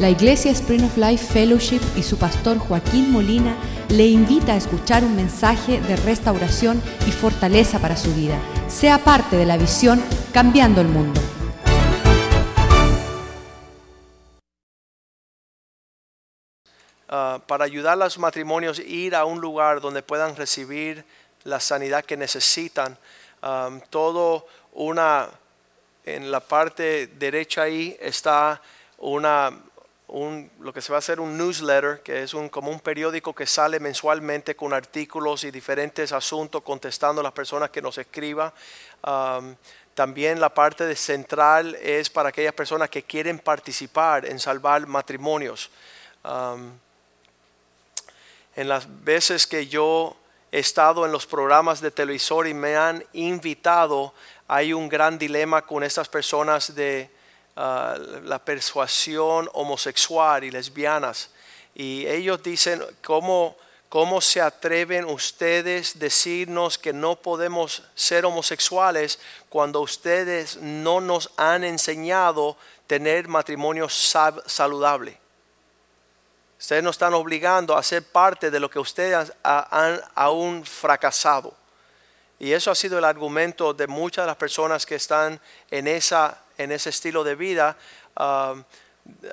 La Iglesia Spring of Life Fellowship y su pastor Joaquín Molina le invita a escuchar un mensaje de restauración y fortaleza para su vida. Sea parte de la visión Cambiando el Mundo. ah, para ayudar a los matrimonios a ir a un lugar donde puedan recibir la sanidad que necesitan. Todo una, en la parte derecha ahí está una, un, lo que se va a hacer un newsletter, que es un, como un periódico que sale mensualmente con artículos y diferentes asuntos contestando a las personas que nos escriban. También la parte central es para aquellas personas que quieren participar en salvar matrimonios. En las veces que yo he estado en los programas de televisor y me han invitado, hay un gran dilema con estas personas de ah, la persuasión homosexual y lesbianas. Y ellos dicen, ¿cómo, ¿cómo se atreven ustedes decirnos que no podemos ser homosexuales cuando ustedes no nos han enseñado tener matrimonio saludable? Ustedes nos están obligando a ser parte de lo que ustedes ha- han aún fracasado. Y eso ha sido el argumento de muchas de las personas que están en, esa, en ese estilo de vida. Ah,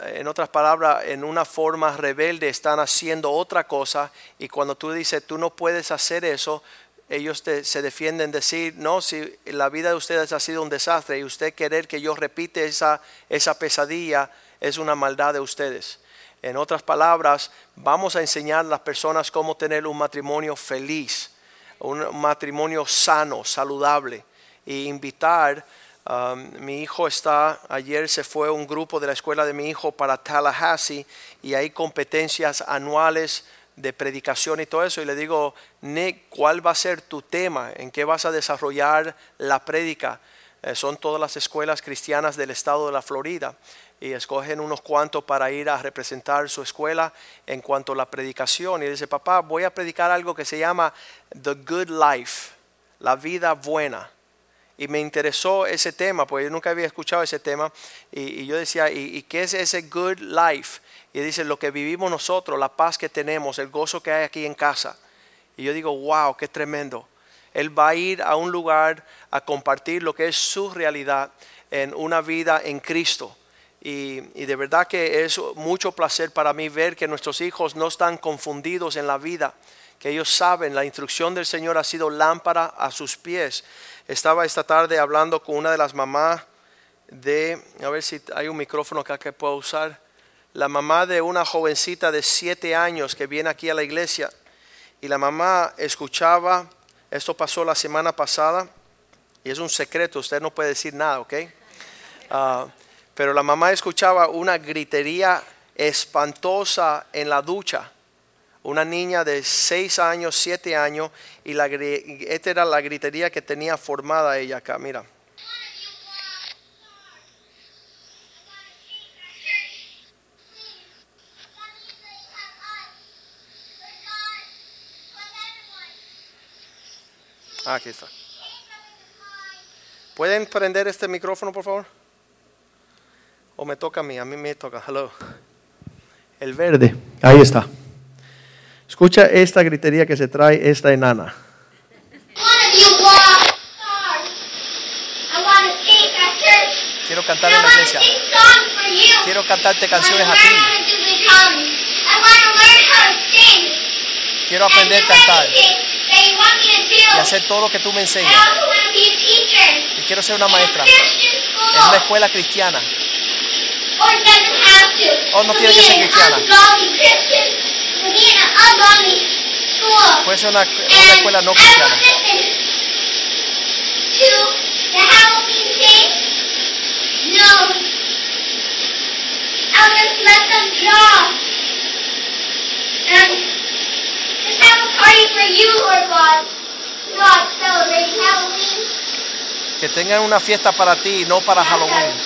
en otras palabras, en una forma rebelde están haciendo otra cosa y cuando tú dices, tú no puedes hacer eso, ellos se defienden decir, no, si la vida de ustedes ha sido un desastre y usted querer que yo repite esa, esa pesadilla es una maldad de ustedes. En otras palabras, vamos a enseñar a las personas cómo tener un matrimonio feliz, un matrimonio sano, saludable, e invitar. Um, mi hijo está, ayer se fue un grupo de la escuela de mi hijo para Tallahassee y hay competencias anuales de predicación y todo eso. Y le digo, Nick, ¿cuál va a ser tu tema? ¿En qué vas a desarrollar la prédica? Eh, son todas las escuelas cristianas del estado de la Florida y escogen unos cuantos para ir a representar su escuela en cuanto a la predicación. Y dice, papá, voy a predicar algo que se llama The Good Life, la vida buena. Y me interesó ese tema, porque yo nunca había escuchado ese tema. Y, yo decía, ¿y, ¿y qué es ese good life? Y dice, lo que vivimos nosotros, la paz que tenemos, el gozo que hay aquí en casa. Y yo digo, wow, qué tremendo. Él va a ir a un lugar a compartir lo que es su realidad en una vida en Cristo. Y, y de verdad que es mucho placer para mí ver que nuestros hijos no están confundidos en la vida, que ellos saben, la instrucción del Señor ha sido lámpara a sus pies. Estaba esta tarde hablando con una de las mamás de, a ver si hay un micrófono acá que puedo usar, la mamá de una jovencita de siete años que viene aquí a la iglesia y la mamá escuchaba, esto pasó la semana pasada y es un secreto, usted no puede decir nada, ¿ok? Ah, pero la mamá escuchaba una gritería espantosa en la ducha. Una niña de seis años, siete años, y la, esta era la gritería que tenía formada ella acá, mira. Aquí está. ¿Pueden prender este micrófono, por favor? ¿O me toca a mí? A mí me toca. Hello. El verde. Ahí está. Escucha esta gritería que se trae esta enana. One of you walk stars. I want to sing at church. Quiero cantar en la iglesia. Quiero cantarte canciones a ti. Quiero aprender a cantar y hacer todo lo que tú me I enseñas. also want to be a teacher. Y quiero ser una maestra en una escuela cristiana. Or it doesn't have to. Oh, no tiene que ser cristiana. Puede ser una, una And escuela no cristiana. Halloween. Que tengan una fiesta para ti y no para Halloween.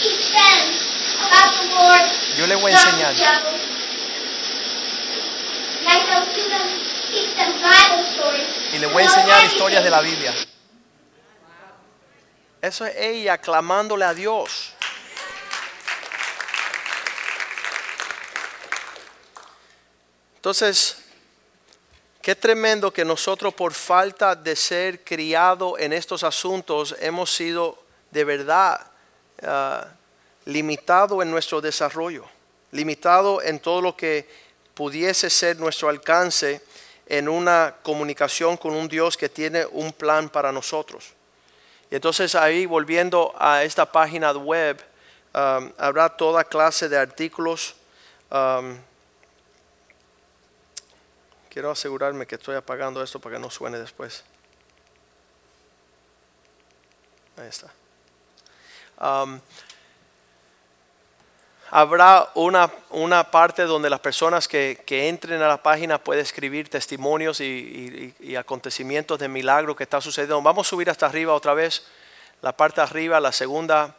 Yo les voy a enseñar. trouble. And I shall to them, teach them Bible stories. Y les voy a enseñar historias de la Biblia. Eso es ella clamándole a Dios. Entonces, qué tremendo que nosotros por falta de ser criados en estos asuntos hemos sido de verdad ah, limitados en nuestro desarrollo, limitados en todo lo que pudiese ser nuestro alcance en una comunicación con un Dios que tiene un plan para nosotros. Y entonces ahí volviendo a esta página web, um, habrá toda clase de artículos. Um, quiero asegurarme que estoy apagando esto para que no suene después. Ahí está. Um, habrá una, una parte donde las personas que, que, entren a la página pueden escribir testimonios y, y, acontecimientos de milagro que está sucediendo. Vamos a subir hasta arriba otra vez. La parte de arriba, la segunda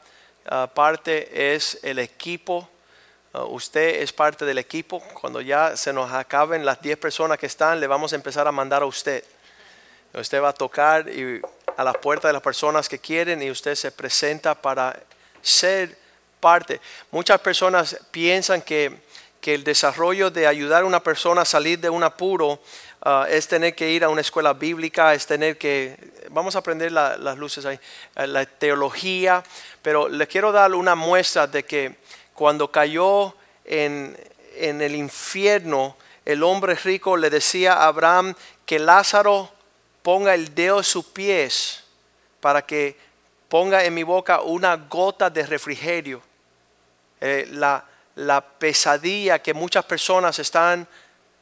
uh, parte es el equipo. Uh, usted es parte del equipo. Cuando ya se nos acaben las 10 personas que están, le vamos a empezar a mandar a usted. Usted va a tocar a la puerta de las personas que quieren y usted se presenta para ser Muchas personas piensan que, el desarrollo de ayudar a una persona a salir de un apuro uh, es tener que ir a una escuela bíblica, es tener que, vamos a aprender las luces ahí, eh, la teología, pero le quiero dar una muestra de que cuando cayó en, en el infierno, el hombre rico le decía a Abraham que Lázaro ponga el dedo en sus pies para que ponga en mi boca una gota de refrigerio. Eh, la, pesadilla que muchas personas están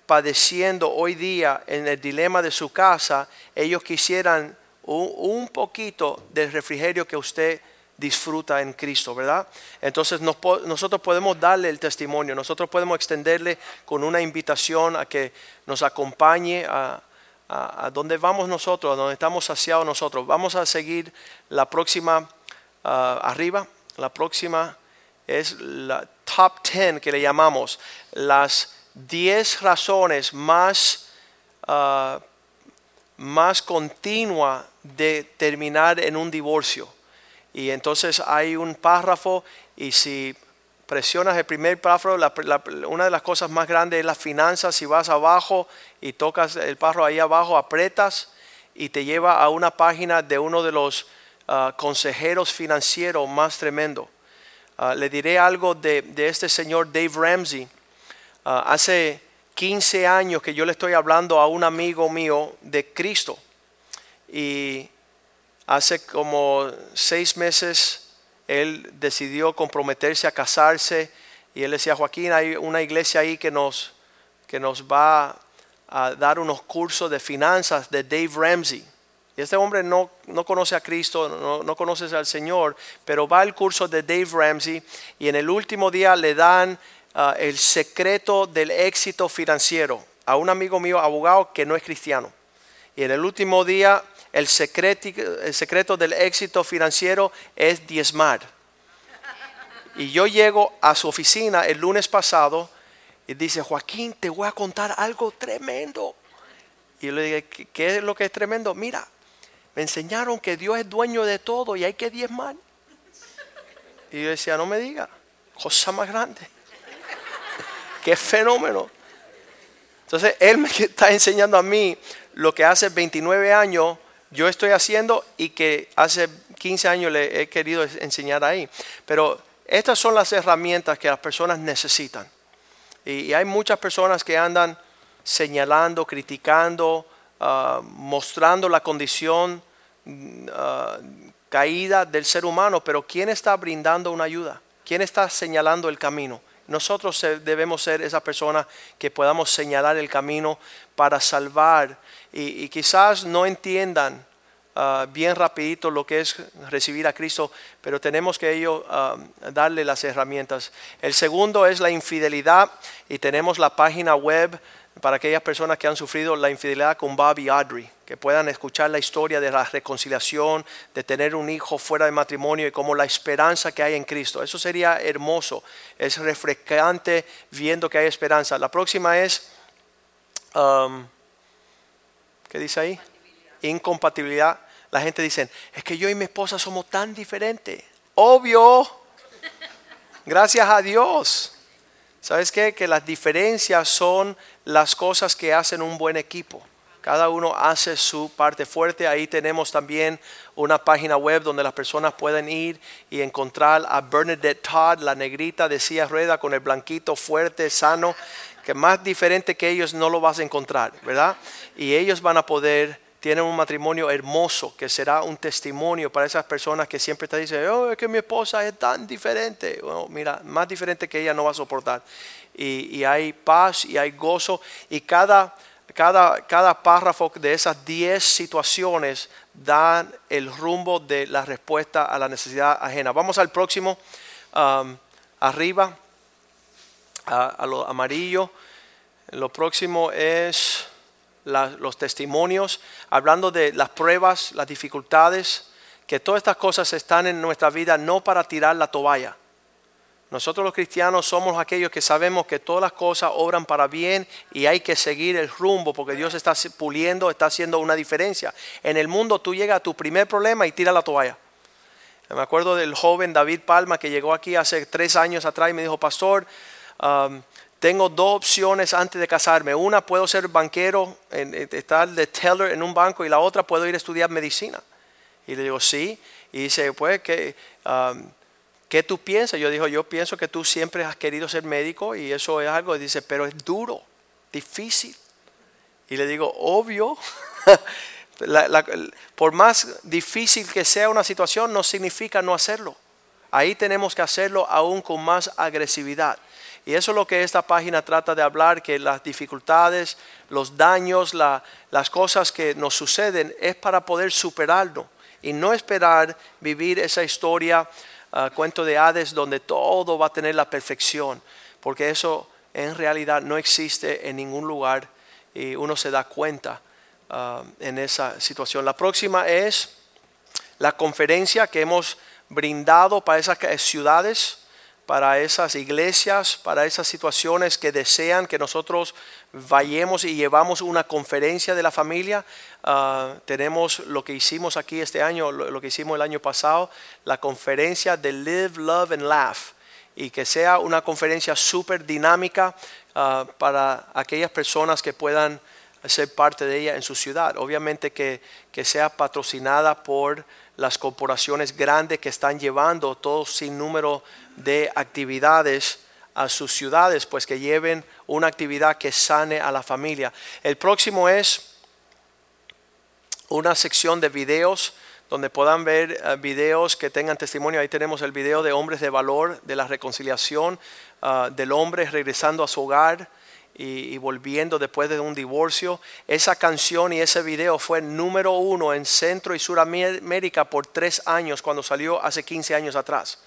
padeciendo hoy día en el dilema de su casa, ellos quisieran un, poquito del refrigerio que usted disfruta en Cristo, ¿verdad? Entonces nosotros podemos darle el testimonio, nosotros podemos extenderle con una invitación a que nos acompañe a, a, donde vamos nosotros, a donde estamos saciados nosotros. Vamos a seguir la próxima ah, arriba, la próxima es la top 10 que le llamamos, las 10 razones más, uh, más de terminar en un divorcio. Y entonces hay un párrafo y si presionas el primer párrafo, una de las cosas más grandes es las finanzas. Si vas abajo y tocas el párrafo ahí abajo, apretas y te lleva a una página de uno de los uh, consejeros financieros más tremendo. Ah, le diré algo de, este señor Dave Ramsey. Ah, hace 15 años que yo le estoy hablando a un amigo mío de Cristo. Y hace como seis meses él decidió comprometerse a casarse. Y él decía, Joaquín, hay una iglesia ahí que nos, que nos va a dar unos cursos de finanzas de Dave Ramsey este hombre no, conoce a Cristo, no, conoce al Señor, pero va al curso de Dave Ramsey y en el último día le dan ah, el secreto del éxito financiero a un amigo mío, abogado, que no es cristiano. Y en el último día el secreto, el secreto del éxito financiero es diezmar. Y yo llego a su oficina el lunes pasado y dice, Joaquín, te voy a contar algo tremendo. Y yo le dije, ¿qué es lo que es tremendo? Mira, enseñaron que Dios es dueño de todo y hay que diezmar. Y yo decía, no me diga, cosa más grande. Qué fenómeno. Entonces, Él me está enseñando a mí lo que hace 29 años yo estoy haciendo y que hace 15 años le he querido enseñar ahí. Pero estas son las herramientas que las personas necesitan. Y, hay muchas personas que andan señalando, criticando, Ah, mostrando la condición ah, caída del ser humano, pero ¿quién está brindando una ayuda? ¿Quién está señalando el camino? Nosotros debemos ser esa persona que podamos señalar el camino para salvar y, quizás no entiendan ah, bien rapidito lo que es recibir a Cristo, pero tenemos que ello darle las herramientas. El segundo es la infidelidad y tenemos la página web para aquellas personas que han sufrido la infidelidad con Bobby Audrey, que puedan escuchar la historia de la reconciliación, de tener un hijo fuera de matrimonio y como la esperanza que hay en Cristo. Eso sería hermoso, es refrescante viendo que hay esperanza. La próxima es, um, ¿qué dice ahí? Incompatibilidad. La gente dice, es que yo y mi esposa somos tan diferentes. Obvio, gracias a Dios. ¿Sabes qué? Que las diferencias son las cosas que hacen un buen equipo. Cada uno hace su parte fuerte. Ahí tenemos también una página web donde las personas pueden ir y encontrar a Bernadette Todd, la negrita de silla rueda con el blanquito fuerte, sano, que más diferente que ellos no lo vas a encontrar, ¿verdad? Y ellos van a poder, tienen un matrimonio hermoso que será un testimonio para esas personas que siempre te dicen, oh, es que mi esposa es tan diferente. Mira, más diferente que ella no va a soportar. Y, hay paz y hay gozo y cada cada, cada párrafo de esas 10 situaciones dan el rumbo de la respuesta a la necesidad ajena. Vamos al próximo, arriba, a, lo amarillo. Lo próximo es los testimonios, hablando de las pruebas, las dificultades, que todas estas cosas están en nuestra vida no para tirar la toalla nosotros los cristianos somos aquellos que sabemos que todas las cosas obran para bien y hay que seguir el rumbo porque Dios está puliendo, está haciendo una diferencia. En el mundo tú llegas a tu primer problema y tira la toalla. Me acuerdo del joven David Palma que llegó aquí hace tres años atrás y me dijo, pastor, tengo dos opciones antes de casarme. Una, puedo ser banquero, en, estar de teller en un banco y la otra, puedo ir a estudiar medicina. Y le digo, sí. Y dice, pues que... Um, ¿Qué tú piensas? Yo digo, yo pienso que tú siempre has querido ser médico y eso es algo. Y dice, pero es duro, difícil. Y le digo, obvio. por más difícil que sea una situación, no significa no hacerlo. Ahí tenemos que hacerlo aún con más agresividad. Y eso es lo que esta página trata de hablar, que las dificultades, los daños, las cosas que nos suceden es para poder superarlo y no esperar vivir esa historia cuento de Hades donde todo va a tener la perfección, porque eso en realidad no existe en ningún lugar y uno se da cuenta ah, en esa situación. La próxima es la conferencia que hemos brindado para esas ciudades para esas iglesias, para esas situaciones que desean que nosotros vayamos y llevamos una conferencia de la familia. Ah, tenemos lo que hicimos aquí este año, lo, que hicimos el año pasado, la conferencia de Live, Love and Laugh. Y que sea una conferencia súper dinámica ah, para aquellas personas que puedan ser parte de ella en su ciudad. Obviamente que, que sea patrocinada por las corporaciones grandes que están llevando todo sin número de actividades a sus ciudades, pues que lleven una actividad que sane a la familia. El próximo es una sección de videos donde puedan ver eh, videos que tengan testimonio. Ahí tenemos el video de hombres de valor, de la reconciliación, ah, del hombre regresando a su hogar y, volviendo después de un divorcio. Esa canción y ese video fue número uno en Centro y Suramérica por tres años cuando salió hace 15 años atrás.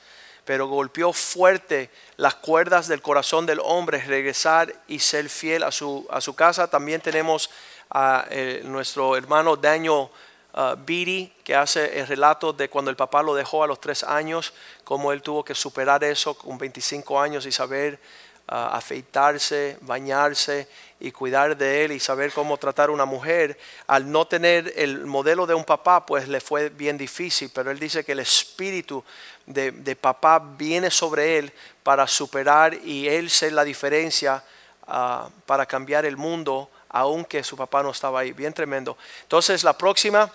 Pero golpeó fuerte las cuerdas del corazón del hombre, regresar y ser fiel a su, a su casa. También tenemos a eh, nuestro hermano Daniel uh, Beatty, que hace el relato de cuando el papá lo dejó a los tres años, cómo él tuvo que superar eso con 25 años y saber afeitarse, bañarse y cuidar de él y saber cómo tratar a una mujer, al no tener el modelo de un papá, pues le fue bien difícil, pero él dice que el espíritu de, papá viene sobre él para superar y él ser la diferencia ah, para cambiar el mundo, aunque su papá no estaba ahí, bien tremendo. Entonces la próxima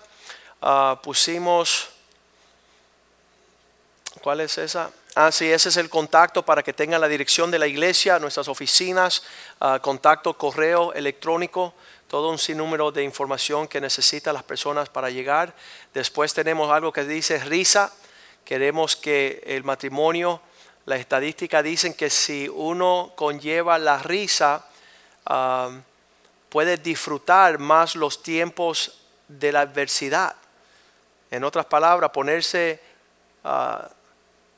ah, pusimos, ¿cuál es esa? Ah, sí, ese es el contacto para que tengan la dirección de la iglesia, nuestras oficinas, ah, contacto, correo electrónico, todo un sinnúmero de información que necesitan las personas para llegar. Después tenemos algo que dice risa. Queremos que el matrimonio, la estadística dicen que si uno conlleva la risa, ah, puede disfrutar más los tiempos de la adversidad. En otras palabras, ponerse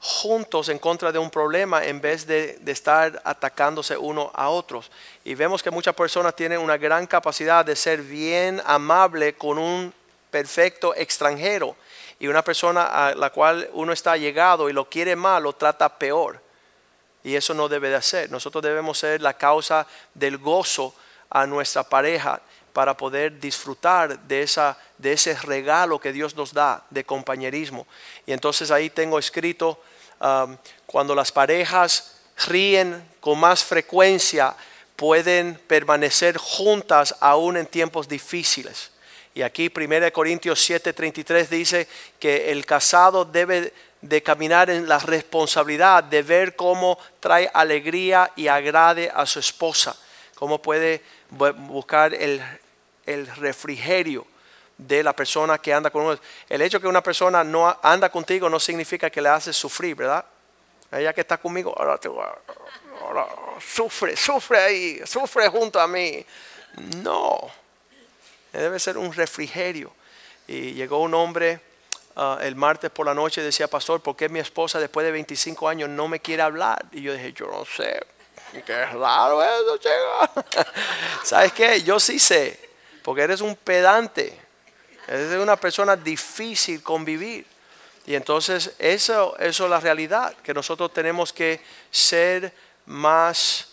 juntos en contra de un problema en vez de, estar atacándose uno a otros. Y vemos que muchas personas tienen una gran capacidad de ser bien amable con un perfecto extranjero y una persona a la cual uno está llegado y lo quiere mal, lo trata peor. Y eso no debe de hacer. Nosotros debemos ser la causa del gozo a nuestra pareja para poder disfrutar de, esa, de ese regalo que Dios nos da de compañerismo. Y entonces ahí tengo escrito Um, cuando las parejas ríen con más frecuencia pueden permanecer juntas aún en tiempos difíciles. Y aquí 1 Corintios 7:33 dice que el casado debe de caminar en la responsabilidad de ver cómo trae alegría y agrade a su esposa, cómo puede bu- buscar el, el refrigerio de la persona que anda con uno. El hecho que una persona no anda contigo no significa que le haces sufrir, ¿verdad? Ella que está conmigo, ahora, te ahora sufre, sufre ahí, sufre junto a mí. No, debe ser un refrigerio. Y llegó un hombre ah, el martes por la noche decía, pastor, ¿por qué mi esposa después de 25 años no me quiere hablar? Y yo dije, yo no sé, qué raro eso, chica. ¿Sabes qué? Yo sí sé, porque eres un pedante, eres una persona difícil convivir. Y entonces eso, eso es la realidad, que nosotros tenemos que ser más,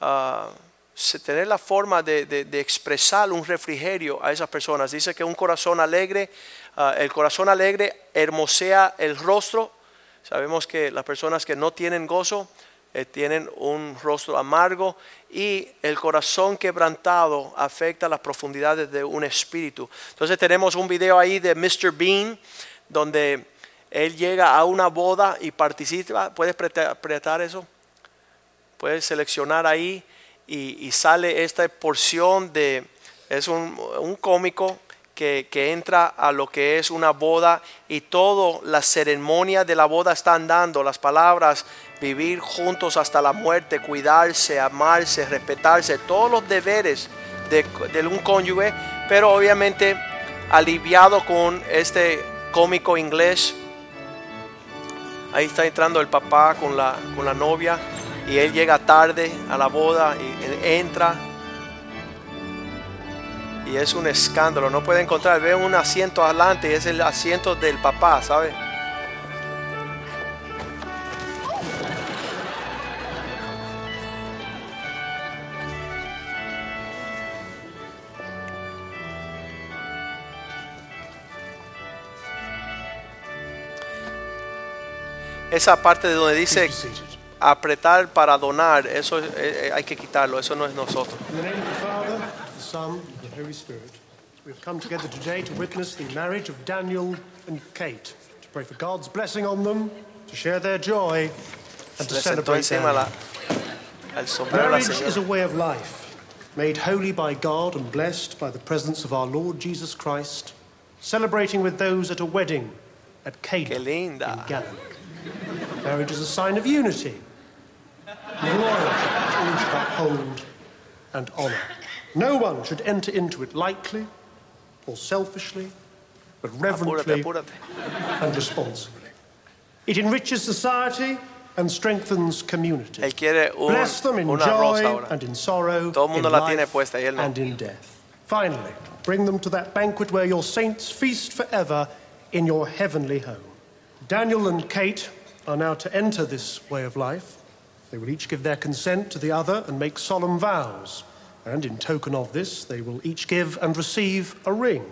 ah, tener la forma de, de- de expresar un refrigerio a esas personas. Dice que un corazón alegre, ah, el corazón alegre hermosea el rostro. Sabemos que las personas que no tienen gozo eh, tienen un rostro amargo y el corazón quebrantado afecta las profundidades de un espíritu. Entonces tenemos un video ahí de Mr. Bean donde él llega a una boda y participa. ¿Puedes preta- apretar eso? Puedes seleccionar ahí y, y sale esta porción de, es un, un cómico que, que entra a lo que es una boda y toda la ceremonia de la boda están dando las palabras, vivir juntos hasta la muerte, cuidarse, amarse, respetarse, todos los deberes de, un cónyuge, pero obviamente aliviado con este cómico inglés Ahí está entrando el papá con la, con la novia y él llega tarde a la boda y y entra. Y es un escándalo, no puede encontrar. Ve un asiento adelante y es el asiento del papá, ¿sabe? Esa parte de donde dice apretar para donar, eso eh, eh, hay que quitarlo, eso no es nosotros. We've come together today to witness the marriage of Daniel and Kate, to pray for God's blessing on them, to share their joy, and to celebrate their la, Marriage is a way of life, made holy by God and blessed by the presence of our Lord Jesus Christ, celebrating with those at a wedding at Cana in Galilee. Marriage is a sign of unity, loyalty to uphold and honour. No one should enter into it lightly or selfishly, but reverently apúrate. and responsibly. It enriches society and strengthens community. Él quiere un, Bless them in joy and in sorrow, Todo in life puesta no. and in death. Finally, bring them to that banquet where your saints feast forever in your heavenly home. Daniel and Kate are now to enter this way of life. They will each give their consent to the other and make solemn vows. And in token of this, they will each give and receive a ring.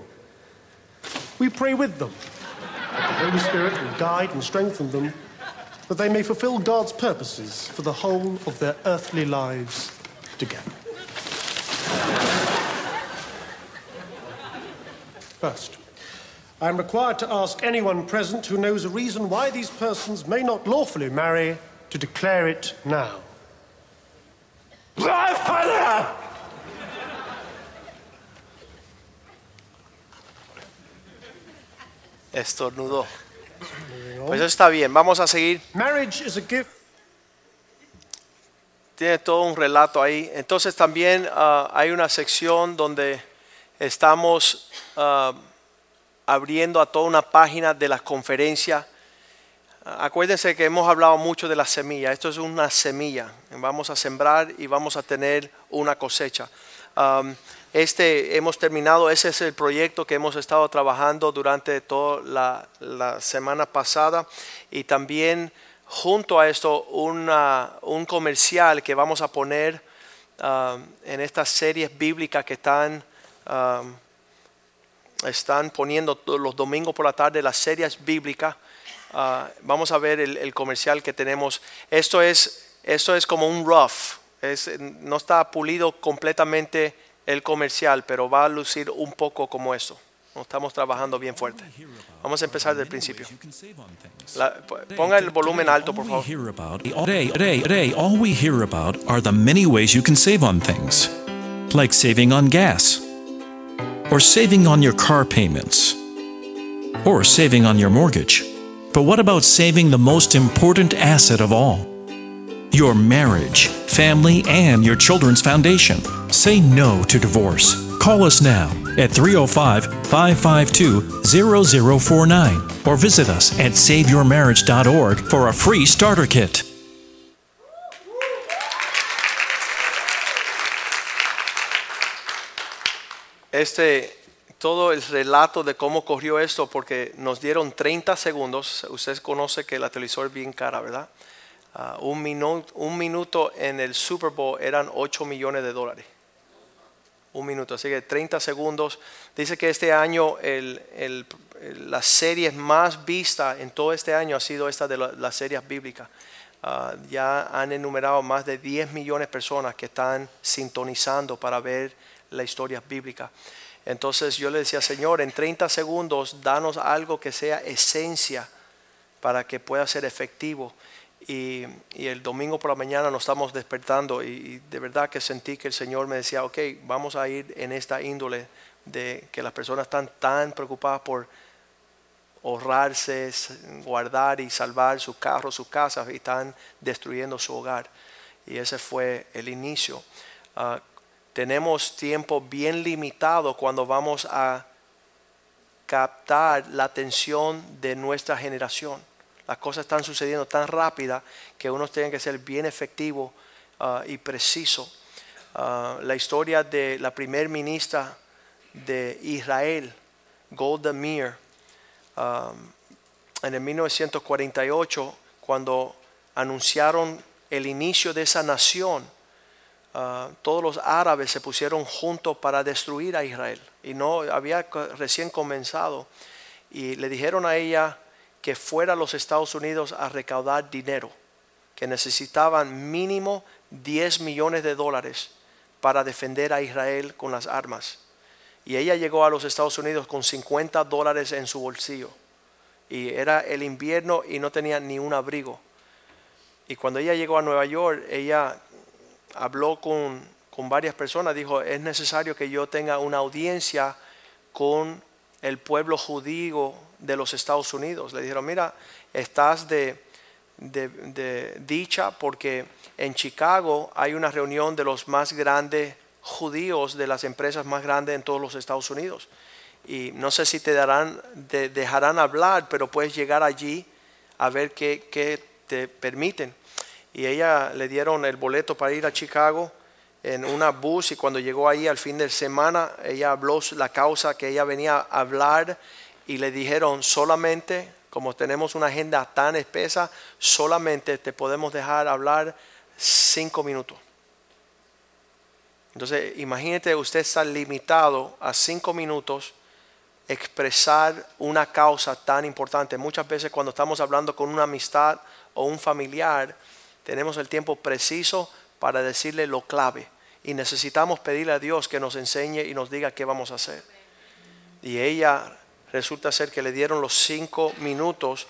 We pray with them that the Holy Spirit will guide and strengthen them, that they may fulfill God's purposes for the whole of their earthly lives together. First, I am required to ask anyone present who knows a reason why these persons may not lawfully marry to declare it now. Estornudó. Pues eso está bien, vamos a seguir. Marriage is a gift. Tiene todo un relato ahí. Entonces también ah, hay una sección donde estamos ah, abriendo a toda una página de la conferencia. Acuérdense que hemos hablado mucho de la semilla. Esto es una semilla. Vamos a sembrar y vamos a tener una cosecha. Am, este hemos terminado, ese es el proyecto que hemos estado trabajando durante toda la, semana pasada y también junto a esto un comercial que vamos a poner am, en estas series bíblicas que están am, están poniendo los domingos por la tarde las series bíblicas. Ah, vamos a ver el, comercial que tenemos. Esto es eso es como un rough. No está pulido completamente el comercial, pero va a lucir un poco como eso. Estamos trabajando bien fuerte. Vamos a empezar del principio. Ponga el volumen alto, por favor. all we hear about are the many ways you can save on things, like saving on gas, or saving on your car payments, or saving on your mortgage. But what about saving the most important asset of all? Your marriage, family, and your children's foundation. Say no to divorce. Call us now at 305 552 0049 or visit us at SaveYourMarriage.org for a free starter kit. Este todo el relato de cómo corrió esto porque nos dieron 30 segundos. Usted conoce que la televisor es bien cara, ¿verdad? Ah, un, minuto, un minuto en el Super Bowl eran 8 millones de dólares. Un minuto, así que 30 segundos. Dice que este año el, el- la serie más vista en todo este año ha sido esta de la- las series bíblicas. Ah, ya han enumerado más de 10 millones de personas que están sintonizando para ver la historia bíblica. Entonces yo le decía, Señor, en 30 segundos, danos algo que sea esencia para que pueda ser efectivo. Y, y el domingo por la mañana nos estamos despertando y, de verdad que sentí que el Señor me decía, ok, vamos a ir en esta índole de que las personas están tan preocupadas por ahorrarse, guardar y salvar sus carros, sus casas y están destruyendo su hogar. Y ese fue el inicio. Ah, tenemos tiempo bien limitado cuando vamos a captar la atención de nuestra generación. Las cosas están sucediendo tan rápida que uno tiene que ser bien efectivo ah, y preciso. Ah, la historia de la primer ministra de Israel, Golda Meir, um, en el 1948, cuando anunciaron el inicio de esa nación, ah, todos los árabes se pusieron juntos para destruir a Israel. Y no había recién comenzado. Y le dijeron a ella que fuera a los Estados Unidos a recaudar dinero, que necesitaban mínimo 10 millones de dólares para defender a Israel con las armas. Y ella llegó a los Estados Unidos con 50 dólares en su bolsillo. Y era el invierno y no tenía ni un abrigo. Y cuando ella llegó a Nueva York, ella habló con, con varias personas. Dijo, es necesario que yo tenga una audiencia con el pueblo judío de los Estados Unidos. Le dijeron, mira, estás de, de- dicha porque en Chicago hay una reunión de los más grandes judíos de las empresas más grandes en todos los Estados Unidos. Y no sé si te darán, te dejarán hablar, pero puedes llegar allí a ver qué, qué te permiten. Y ella le dieron el boleto para ir a Chicago en una bus y cuando llegó ahí al fin de semana, ella habló la causa que ella venía a hablar y le dijeron solamente, como tenemos una agenda tan espesa, solamente te podemos dejar hablar cinco minutos. Entonces, imagínate usted estar limitado a cinco minutos expresar una causa tan importante. Muchas veces cuando estamos hablando con una amistad o un familiar, tenemos el tiempo preciso para decirle lo clave. Y necesitamos pedirle a Dios que nos enseñe y nos diga qué vamos a hacer. Y ella resulta ser que le dieron los cinco minutos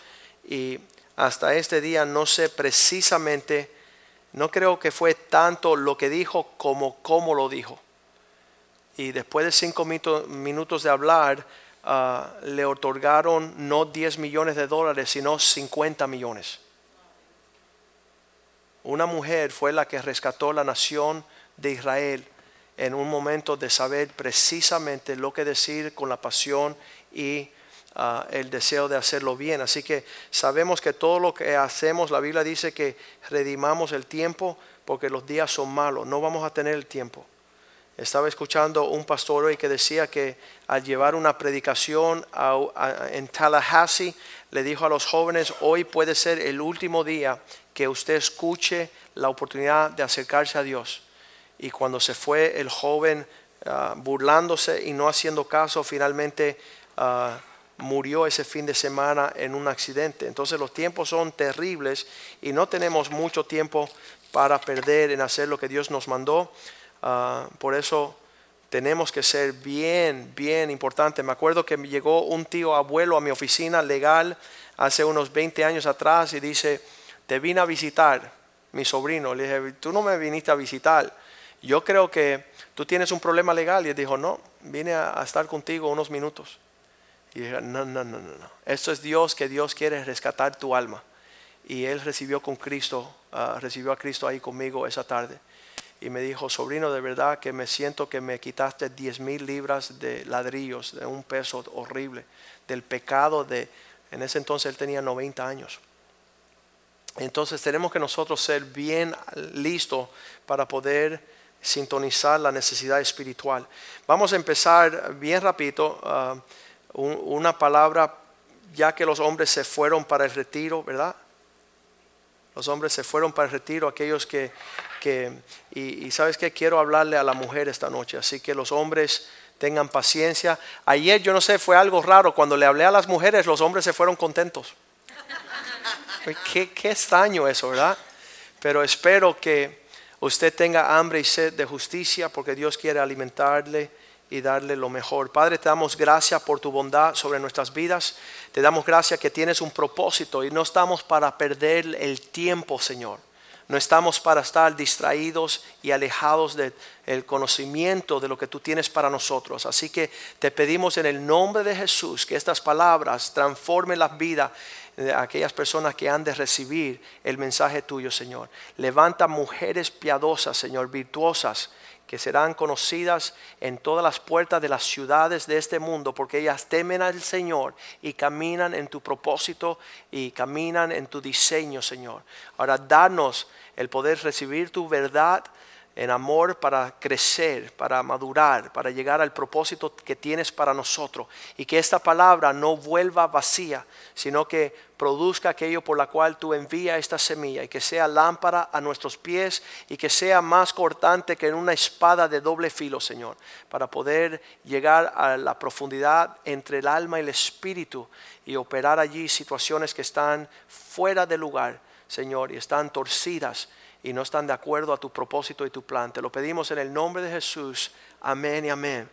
y hasta este día no sé precisamente, no creo que fue tanto lo que dijo como cómo lo dijo. Y después de cinco minutos de hablar, ah, le otorgaron no 10 millones de dólares, sino 50 millones. Una mujer fue la que rescató la nación de Israel en un momento de saber precisamente lo que decir con la pasión y ah, el deseo de hacerlo bien. Así que sabemos que todo lo que hacemos, la Biblia dice que redimamos el tiempo porque los días son malos, no vamos a tener el tiempo. Estaba escuchando un pastor hoy que decía que al llevar una predicación en Tallahassee, le dijo a los jóvenes, hoy puede ser el último día que usted escuche la oportunidad de acercarse a Dios. Y cuando se fue el joven ah, burlándose y no haciendo caso, finalmente ah, murió ese fin de semana en un accidente. Entonces los tiempos son terribles y no tenemos mucho tiempo para perder en hacer lo que Dios nos mandó. Ah, por eso tenemos que ser bien, bien importante. Me acuerdo que llegó un tío abuelo a mi oficina legal hace unos 20 años atrás y dice, te vine a visitar, mi sobrino. Le dije, tú no me viniste a visitar. Yo creo que tú tienes un problema legal. Y él dijo, no, vine a, estar contigo unos minutos. Y dije, no, no, no, no, no. Esto es Dios, que Dios quiere rescatar tu alma. Y él recibió con Cristo, ah, recibió a Cristo ahí conmigo esa tarde. Y me dijo, sobrino, de verdad que me siento que me quitaste 10 mil libras de ladrillos, de un peso horrible, del pecado de, en ese entonces él tenía 90 años. Entonces tenemos que nosotros ser bien listos para poder sintonizar la necesidad espiritual. Vamos a empezar bien rapidito, uh, una palabra, ya que los hombres se fueron para el retiro, ¿verdad? Los hombres se fueron para el retiro, aquellos que, que y, y sabes que quiero hablarle a la mujer esta noche, así que los hombres tengan paciencia. Ayer yo no sé, fue algo raro, cuando le hablé a las mujeres, los hombres se fueron contentos. Qué, qué extraño eso, ¿verdad? Pero espero que usted tenga hambre y sed de justicia porque Dios quiere alimentarle y darle lo mejor. Padre, te damos gracias por tu bondad sobre nuestras vidas. Te damos gracias que tienes un propósito y no estamos para perder el tiempo, Señor. No estamos para estar distraídos y alejados del conocimiento de lo que tú tienes para nosotros. Así que te pedimos en el nombre de Jesús que estas palabras transformen la vida aquellas personas que han de recibir el mensaje tuyo, Señor. Levanta mujeres piadosas, Señor, virtuosas, que serán conocidas en todas las puertas de las ciudades de este mundo, porque ellas temen al Señor y caminan en tu propósito y caminan en tu diseño, Señor. Ahora, danos el poder recibir tu verdad en amor para crecer, para madurar, para llegar al propósito que tienes para nosotros. Y que esta palabra no vuelva vacía, sino que produzca aquello por la cual tú envías esta semilla y que sea lámpara a nuestros pies y que sea más cortante que una espada de doble filo, Señor, para poder llegar a la profundidad entre el alma y el espíritu y operar allí situaciones que están fuera de lugar, Señor, y están torcidas y no están de acuerdo a tu propósito y tu plan. Te lo pedimos en el nombre de Jesús. Amén y amén.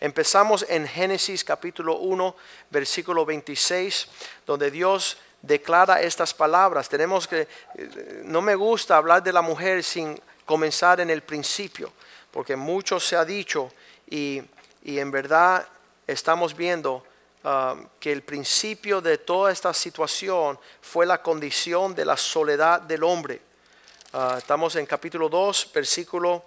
Empezamos en Génesis capítulo 1, versículo 26, donde Dios declara estas palabras. Tenemos que, no me gusta hablar de la mujer sin comenzar en el principio, porque mucho se ha dicho y, en verdad estamos viendo uh, que el principio de toda esta situación fue la condición de la soledad del hombre. Ah, estamos en capítulo 2, versículo...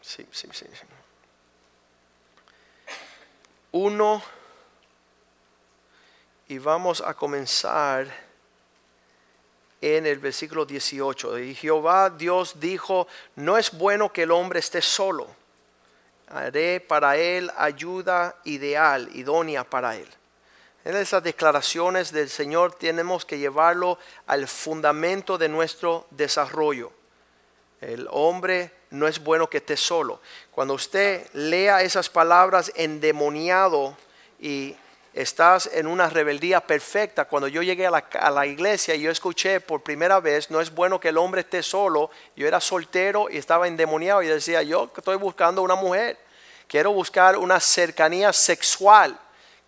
sí, sí, sí, sí. Uno, y vamos a comenzar en el versículo 18. Y Jehová Dios dijo, no es bueno que el hombre esté solo. Haré para él ayuda ideal, idónea para él. En esas declaraciones del Señor tenemos que llevarlo al fundamento de nuestro desarrollo. El hombre no es bueno que esté solo. Cuando usted lea esas palabras endemoniado y estás en una rebeldía perfecta, cuando yo llegué a la, iglesia y yo escuché por primera vez, no es bueno que el hombre esté solo, yo era soltero y estaba endemoniado y decía, yo estoy buscando una mujer, quiero buscar una cercanía sexual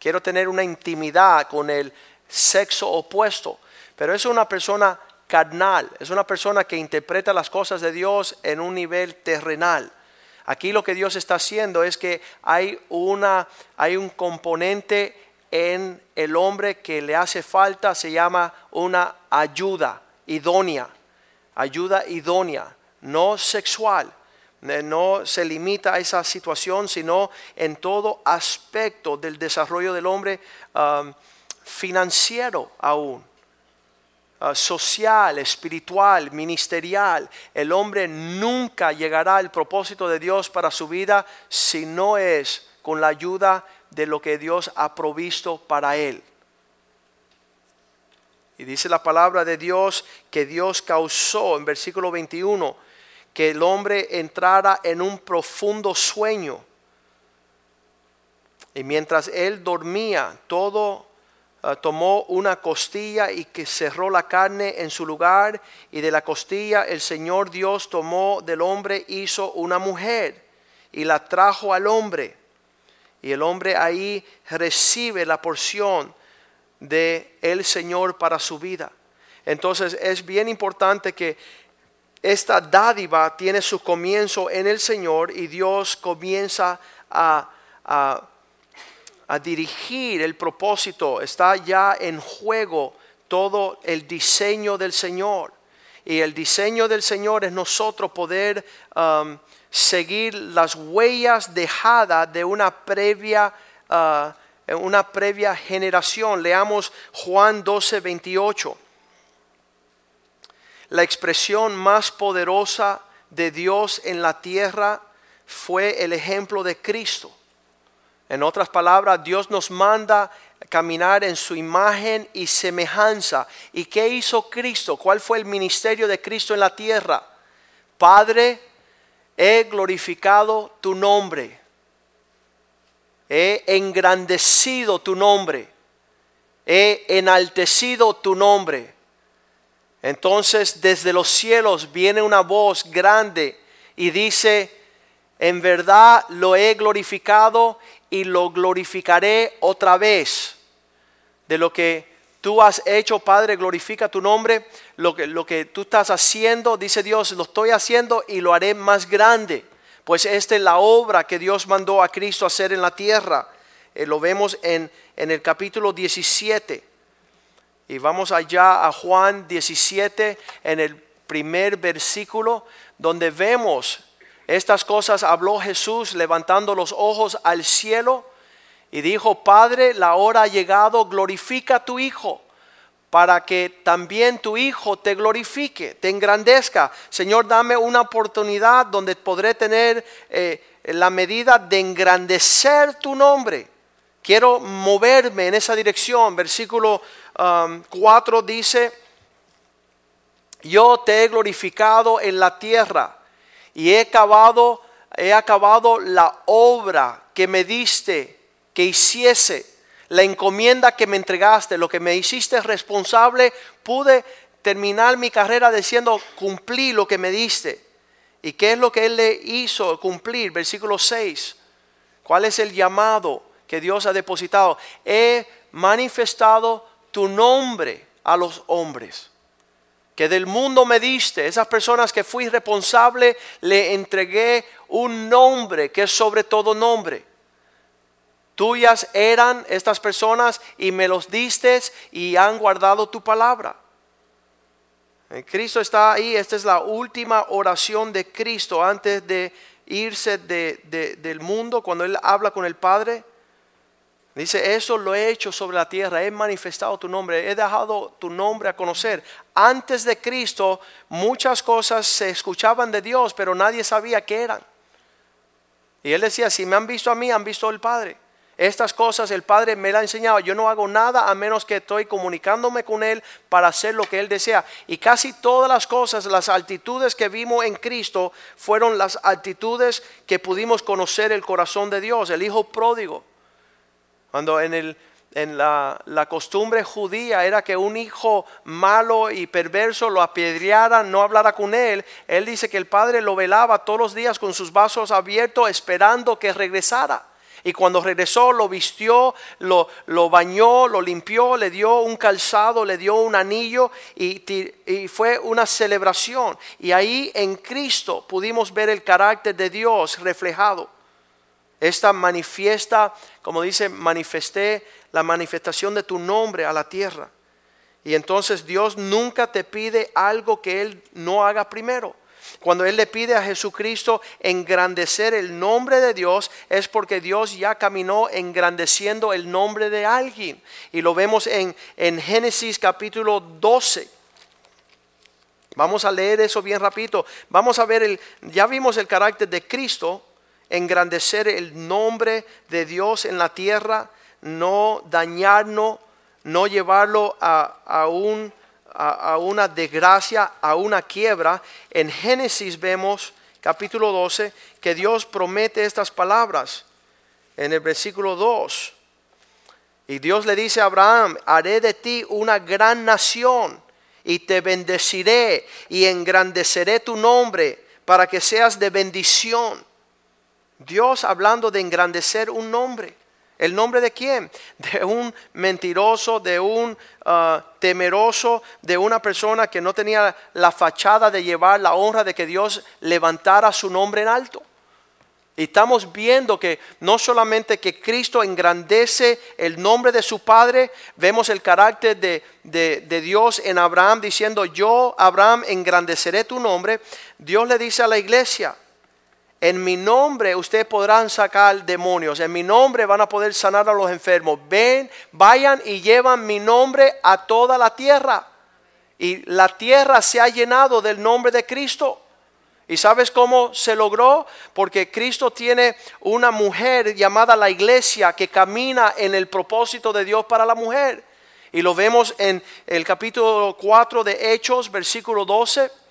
quiero tener una intimidad con el sexo opuesto, pero es una persona carnal, es una persona que interpreta las cosas de Dios en un nivel terrenal. Aquí lo que Dios está haciendo es que hay, una, hay un componente en el hombre que le hace falta, se llama una ayuda idónea, ayuda idónea, no sexual no se limita a esa situación, sino en todo aspecto del desarrollo del hombre um, financiero aún. Uh, social, espiritual, ministerial. El hombre nunca llegará al propósito de Dios para su vida si no es con la ayuda de lo que Dios ha provisto para él. Y dice la palabra de Dios que Dios causó en versículo 21 que el hombre entrara en un profundo sueño. Y mientras él dormía, todo uh, tomó una costilla y que cerró la carne en su lugar. Y de la costilla el Señor Dios tomó del hombre, hizo una mujer y la trajo al hombre. Y el hombre ahí recibe la porción de el Señor para su vida. Entonces es bien importante que esta dádiva tiene su comienzo en el Señor y Dios comienza a, a dirigir el propósito, está ya en juego todo el diseño del Señor. Y el diseño del Señor es nosotros poder um, seguir las huellas dejadas de una previa, uh, una previa generación. Leamos Juan 12, 28. La expresión más poderosa de Dios en la tierra fue el ejemplo de Cristo. En otras palabras, Dios nos manda caminar en su imagen y semejanza. ¿Y qué hizo Cristo? ¿Cuál fue el ministerio de Cristo en la tierra? Padre, he glorificado tu nombre. He engrandecido tu nombre. He enaltecido tu nombre. Entonces desde los cielos viene una voz grande y dice, en verdad lo he glorificado y lo glorificaré otra vez. De lo que tú has hecho, Padre, glorifica tu nombre. Lo que, lo que tú estás haciendo, dice Dios, lo estoy haciendo y lo haré más grande. Pues esta es la obra que Dios mandó a Cristo hacer en la tierra. Eh, lo vemos en, en el capítulo 17. Y vamos allá a Juan 17, en el primer versículo, donde vemos estas cosas habló Jesús levantando los ojos al cielo y dijo, Padre, la hora ha llegado, glorifica a tu Hijo, para que también tu Hijo te glorifique, te engrandezca. Señor, dame una oportunidad donde podré tener eh, la medida de engrandecer tu nombre. Quiero moverme en esa dirección. Versículo 4 um, dice, yo te he glorificado en la tierra y he acabado, he acabado la obra que me diste que hiciese, la encomienda que me entregaste, lo que me hiciste responsable, pude terminar mi carrera diciendo, cumplí lo que me diste. ¿Y qué es lo que él le hizo cumplir? Versículo 6. ¿Cuál es el llamado que Dios ha depositado? He manifestado tu nombre a los hombres que del mundo me diste, esas personas que fui responsable, le entregué un nombre que es sobre todo nombre. Tuyas eran estas personas y me los diste y han guardado tu palabra. Eh, Cristo está ahí, esta es la última oración de Cristo antes de irse del mundo, cuando Él habla con el Padre. Dice, eso lo he hecho sobre la tierra, he manifestado tu nombre, he dejado tu nombre a conocer. Antes de Cristo muchas cosas se escuchaban de Dios, pero nadie sabía qué eran. Y él decía, si me han visto a mí, han visto al Padre. Estas cosas el Padre me las ha enseñado. Yo no hago nada a menos que estoy comunicándome con Él para hacer lo que Él desea. Y casi todas las cosas, las altitudes que vimos en Cristo, fueron las altitudes que pudimos conocer el corazón de Dios, el Hijo pródigo. Cuando en, el, en la, la, costumbre judía era que un hijo malo y perverso lo apedreara, no hablara con él, él dice que el padre lo velaba todos los días con sus vasos abiertos esperando que regresara. Y cuando regresó lo vistió, lo, lo, bañó, lo limpió, le dio un calzado, le dio un anillo y, y, fue una celebración. Y ahí en Cristo pudimos ver el carácter de Dios reflejado. Esta manifiesta, como dice, manifesté la manifestación de tu nombre a la tierra. Y entonces Dios nunca te pide algo que Él no haga primero. Cuando Él le pide a Jesucristo engrandecer el nombre de Dios, es porque Dios ya caminó engrandeciendo el nombre de alguien. Y lo vemos en, en Génesis capítulo 12. Vamos a leer eso bien rapidito. Vamos a ver el, ya vimos el carácter de Cristo engrandecer el nombre de Dios en la tierra, no dañarnos, no llevarlo a, un, a, a una desgracia, a una quiebra, en Génesis vemos capítulo 12 que Dios promete estas palabras en el versículo 2. Y Dios le dice a Abraham, haré de ti una gran nación y te bendeciré y engrandeceré tu nombre para que seas de bendición. Dios hablando de engrandecer un nombre. ¿El nombre de quién? De un mentiroso, de un ah, temeroso, de una persona que no tenía la fachada de llevar la honra de que Dios levantara su nombre en alto. Y estamos viendo que no solamente que Cristo engrandece el nombre de su Padre, vemos el carácter de, de, de, Dios en Abraham diciendo, yo, Abraham, engrandeceré tu nombre. Dios le dice a la iglesia, en mi nombre ustedes podrán sacar demonios, en mi nombre van a poder sanar a los enfermos. Ven, vayan y llevan mi nombre a toda la tierra. Y la tierra se ha llenado del nombre de Cristo. ¿Y sabes cómo se logró? Porque Cristo tiene una mujer llamada la iglesia que camina en el propósito de Dios para la mujer. Y lo vemos en el capítulo 4 de Hechos, versículo 12.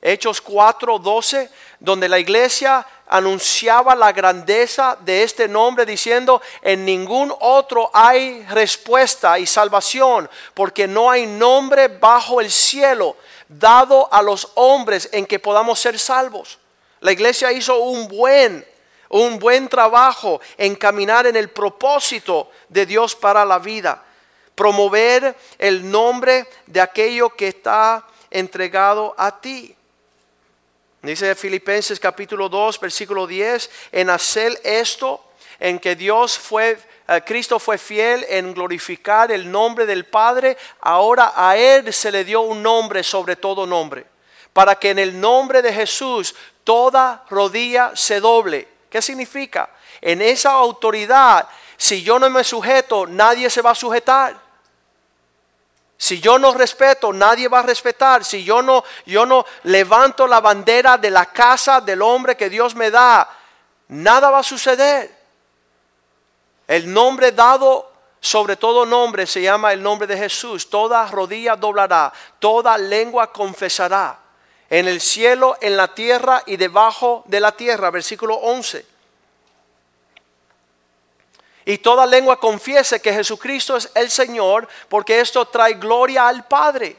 Hechos 4, 12, donde la iglesia anunciaba la grandeza de este nombre diciendo, en ningún otro hay respuesta y salvación, porque no hay nombre bajo el cielo dado a los hombres en que podamos ser salvos. La iglesia hizo un buen, un buen trabajo en caminar en el propósito de Dios para la vida. Promover el nombre de aquello que está entregado a ti. Dice Filipenses capítulo 2, versículo 10, en hacer esto, en que Dios fue Cristo fue fiel en glorificar el nombre del Padre, ahora a Él se le dio un nombre sobre todo nombre, para que en el nombre de Jesús toda rodilla se doble. ¿Qué significa? En esa autoridad, si yo no me sujeto, nadie se va a sujetar. Si yo no respeto, nadie va a respetar. Si yo no, yo no levanto la bandera de la casa del hombre que Dios me da, nada va a suceder. El nombre dado sobre todo nombre se llama el nombre de Jesús. Toda rodilla doblará, toda lengua confesará. En el cielo, en la tierra y debajo de la tierra. Versículo 11. Y toda lengua confiese que Jesucristo es el Señor, porque esto trae gloria al Padre.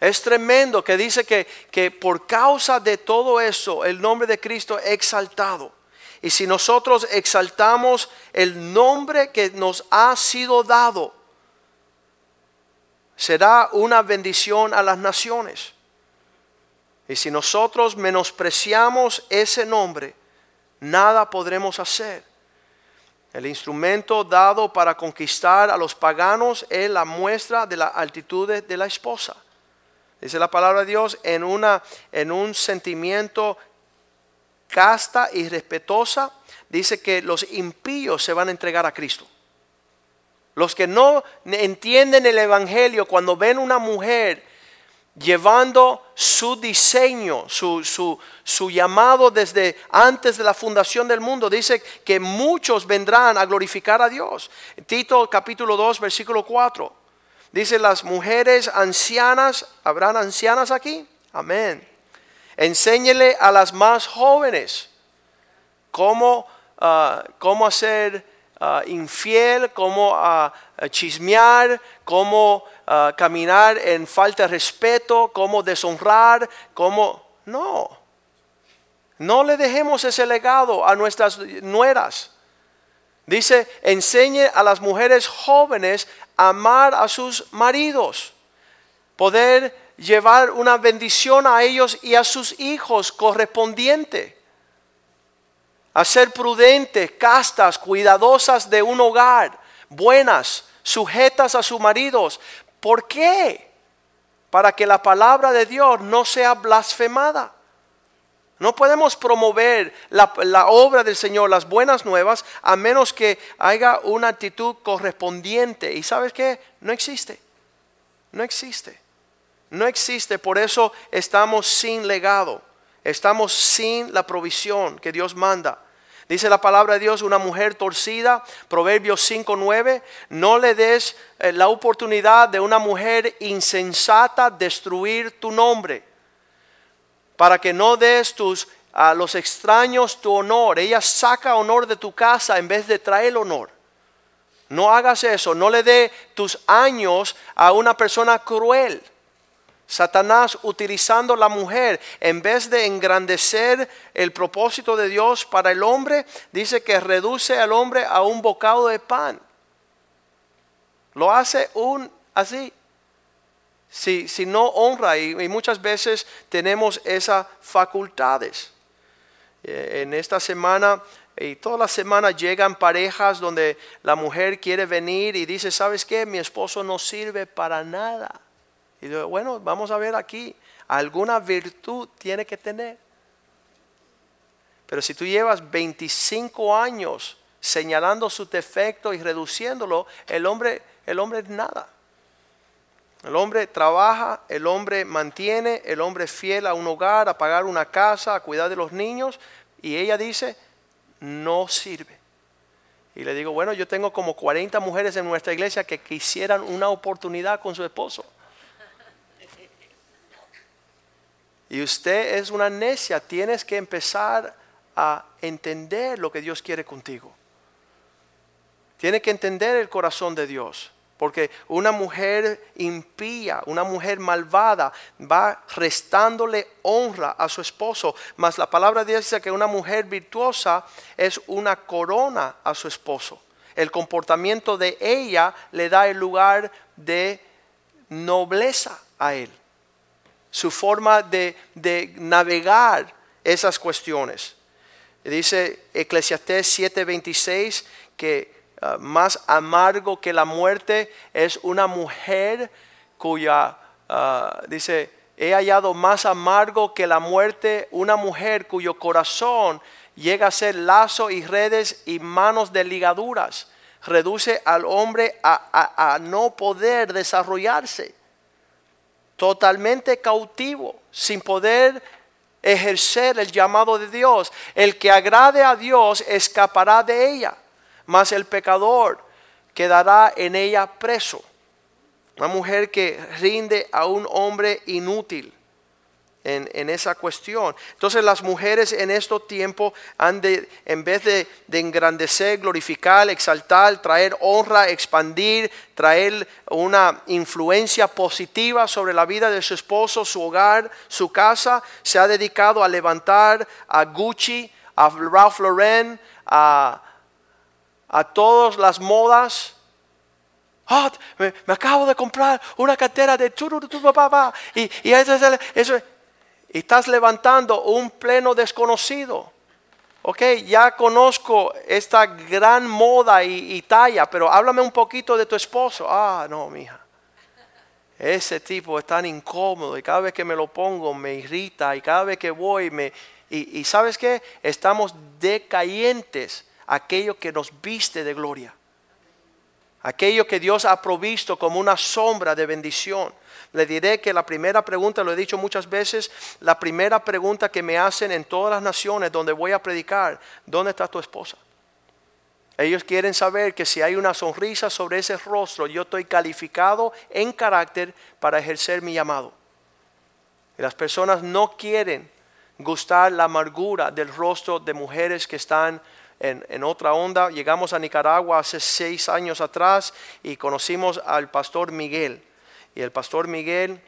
Es tremendo que dice que, que por causa de todo eso el nombre de Cristo es exaltado. Y si nosotros exaltamos el nombre que nos ha sido dado, será una bendición a las naciones. Y si nosotros menospreciamos ese nombre, nada podremos hacer. El instrumento dado para conquistar a los paganos es la muestra de la altitud de la esposa. Dice la palabra de Dios en, una, en un sentimiento casta y respetuosa, dice que los impíos se van a entregar a Cristo. Los que no entienden el Evangelio, cuando ven una mujer llevando su diseño, su, su, su, llamado desde antes de la fundación del mundo, dice que muchos vendrán a glorificar a Dios. Tito capítulo 2, versículo 4. Dice las mujeres ancianas, ¿habrán ancianas aquí? Amén Enséñele a las más jóvenes cómo, ah, cómo hacer ah, infiel, cómo ah, chismear, cómo caminar en falta de respeto, cómo deshonrar, cómo... No, no le dejemos ese legado a nuestras nueras. Dice, enseñe a las mujeres jóvenes a amar a sus maridos, poder llevar una bendición a ellos y a sus hijos correspondiente. A ser prudentes, castas, cuidadosas de un hogar, buenas, sujetas a sus maridos. ¿Por qué? Para que la palabra de Dios no sea blasfemada. No podemos promover la, la, obra del Señor, las buenas nuevas, a menos que haya una actitud correspondiente. ¿Y sabes qué? No existe. No existe. No existe, por eso estamos sin legado, estamos sin la provisión que Dios manda. Dice la palabra de Dios, una mujer torcida, Proverbios 5:9, no le des eh, la oportunidad de una mujer insensata destruir tu nombre, para que no des tus a los extraños tu honor. Ella saca honor de tu casa en vez de traer honor. No hagas eso, no le dé tus años a una persona cruel. Satanás utilizando la mujer en vez de engrandecer el propósito de Dios para el hombre, dice que reduce al hombre a un bocado de pan. Lo hace un así. Si, si no honra y, y muchas veces tenemos esas facultades. Eh, en esta semana y todas las semanas llegan parejas donde la mujer quiere venir y dice, ¿sabes qué? Mi esposo no sirve para nada. Y yo, bueno, vamos a ver aquí, alguna virtud tiene que tener. Pero si tú llevas 25 años señalando su defecto y reduciéndolo, el hombre, el hombre es nada. El hombre trabaja, el hombre mantiene, el hombre es fiel a un hogar, a pagar una casa, a cuidar de los niños. Y ella dice, no sirve. Y le digo, bueno, yo tengo como 40 mujeres en nuestra iglesia que quisieran una oportunidad con su esposo. Y usted es una necia, tienes que empezar a entender lo que Dios quiere contigo. Tiene que entender el corazón de Dios. Porque una mujer impía, una mujer malvada, va restándole honra a su esposo. Mas la palabra dice que una mujer virtuosa es una corona a su esposo. El comportamiento de ella le da el lugar de nobleza a él su forma de, navegar esas cuestiones. Dice Eclesiastés 7:26 que ah, más amargo que la muerte es una mujer cuya, ah, dice, he hallado más amargo que la muerte una mujer cuyo corazón llega a ser lazo y redes y manos de ligaduras. Reduce al hombre a no poder desarrollarse totalmente cautivo, sin poder ejercer el llamado de Dios. El que agrade a Dios escapará de ella, mas el pecador quedará en ella preso. Una mujer que rinde a un hombre inútil en, esa cuestión. Entonces las mujeres en estos tiempos han de, en vez de, de, engrandecer, glorificar, exaltar, traer honra, expandir, traer una influencia positiva sobre la vida de su esposo, su hogar, su casa, se ha dedicado a levantar a Gucci, a Ralph Lauren, a, a todas las modas. Ah, me, acabo de comprar una cartera de tu, papá y, y eso, eso, estás levantando un pleno desconocido. Ok, ya conozco esta gran moda y, talla, pero háblame un poquito de tu esposo. Ah, no, mija. Ese tipo es tan incómodo y cada vez que me lo pongo me irrita y cada vez que voy me... Y, y sabes qué? Estamos decayentes aquello que nos viste de gloria. Aquello que Dios ha provisto como una sombra de bendición le diré que la primera pregunta, lo he dicho muchas veces, la primera pregunta que me hacen en todas las naciones donde voy a predicar, ¿dónde está tu esposa? Ellos quieren saber que si hay una sonrisa sobre ese rostro, yo estoy calificado en carácter para ejercer mi llamado. Y las personas no quieren gustar la amargura del rostro de mujeres que están en, en, otra onda. Llegamos a Nicaragua hace seis años atrás y conocimos al pastor Miguel. Y el pastor Miguel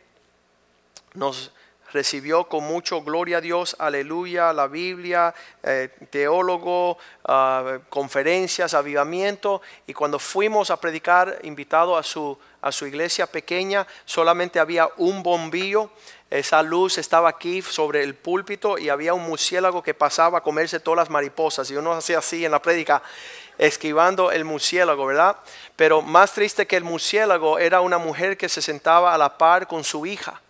nos recibió con mucho gloria a Dios, aleluya, la Biblia, eh, teólogo, ah, conferencias, avivamiento. Y cuando fuimos a predicar, invitado a su, a su iglesia pequeña, solamente había un bombillo. Esa luz estaba aquí sobre el púlpito y había un murciélago que pasaba a comerse todas las mariposas. Y uno hacía así en la prédica esquivando el murciélago, ¿verdad? Pero más triste que el murciélago era una mujer que se sentaba a la par con su hija.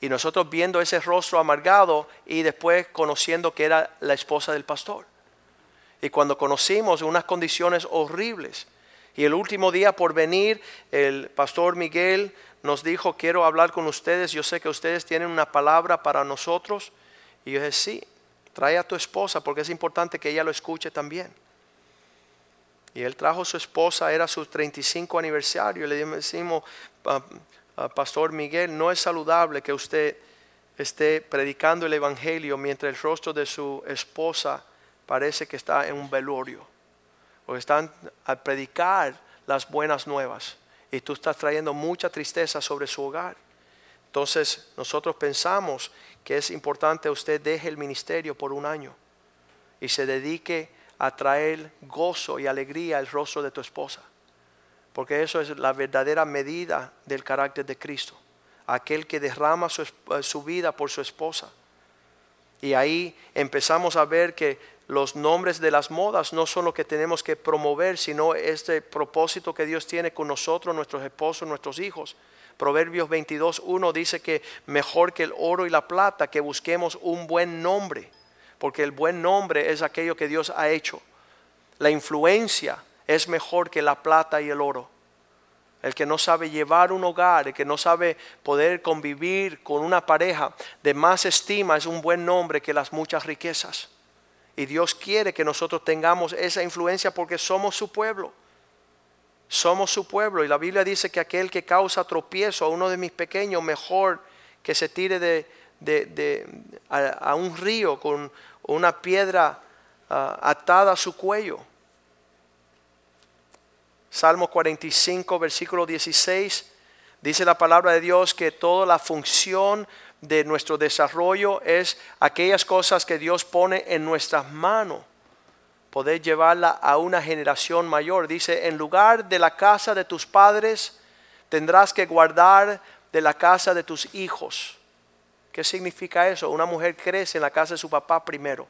Y nosotros viendo ese rostro amargado y después conociendo que era la esposa del pastor. Y cuando conocimos unas condiciones horribles. Y el último día por venir, el pastor Miguel nos dijo, quiero hablar con ustedes, yo sé que ustedes tienen una palabra para nosotros. Y yo dije, sí, Trae a tu esposa porque es importante que ella lo escuche también. Y él trajo a su esposa, era su 35 aniversario. Le decimos, "Pa- a Pastor Miguel, no es saludable que usted esté predicando el Evangelio mientras el rostro de su esposa parece que está en un velorio. O están a predicar las buenas nuevas. Y tú estás trayendo mucha tristeza sobre su hogar. Entonces nosotros pensamos que es importante usted deje el ministerio por un año y se dedique a traer gozo y alegría al rostro de tu esposa. Porque eso es la verdadera medida del carácter de Cristo. Aquel que derrama su, eh, su vida por su esposa. Y ahí empezamos a ver que los nombres de las modas no son lo que tenemos que promover, sino este propósito que Dios tiene con nosotros, nuestros esposos, nuestros hijos. Proverbios 22.1 dice que mejor que el oro y la plata que busquemos un buen nombre, porque el buen nombre es aquello que Dios ha hecho. La influencia es mejor que la plata y el oro. El que no sabe llevar un hogar, el que no sabe poder convivir con una pareja de más estima es un buen nombre que las muchas riquezas. Y Dios quiere que nosotros tengamos esa influencia porque somos su pueblo. Somos su pueblo. Y la Biblia dice que aquel que causa tropiezo a uno de mis pequeños, mejor que se tire de, a un río con una piedra ah, atada a su cuello. Salmo 45, versículo 16, dice la palabra de Dios que toda la función de nuestro desarrollo es aquellas cosas que Dios pone en nuestras manos, poder llevarla a una generación mayor. Dice, en lugar de la casa de tus padres, tendrás que guardar de la casa de tus hijos. ¿Qué significa eso? Una mujer crece en la casa de su papá primero.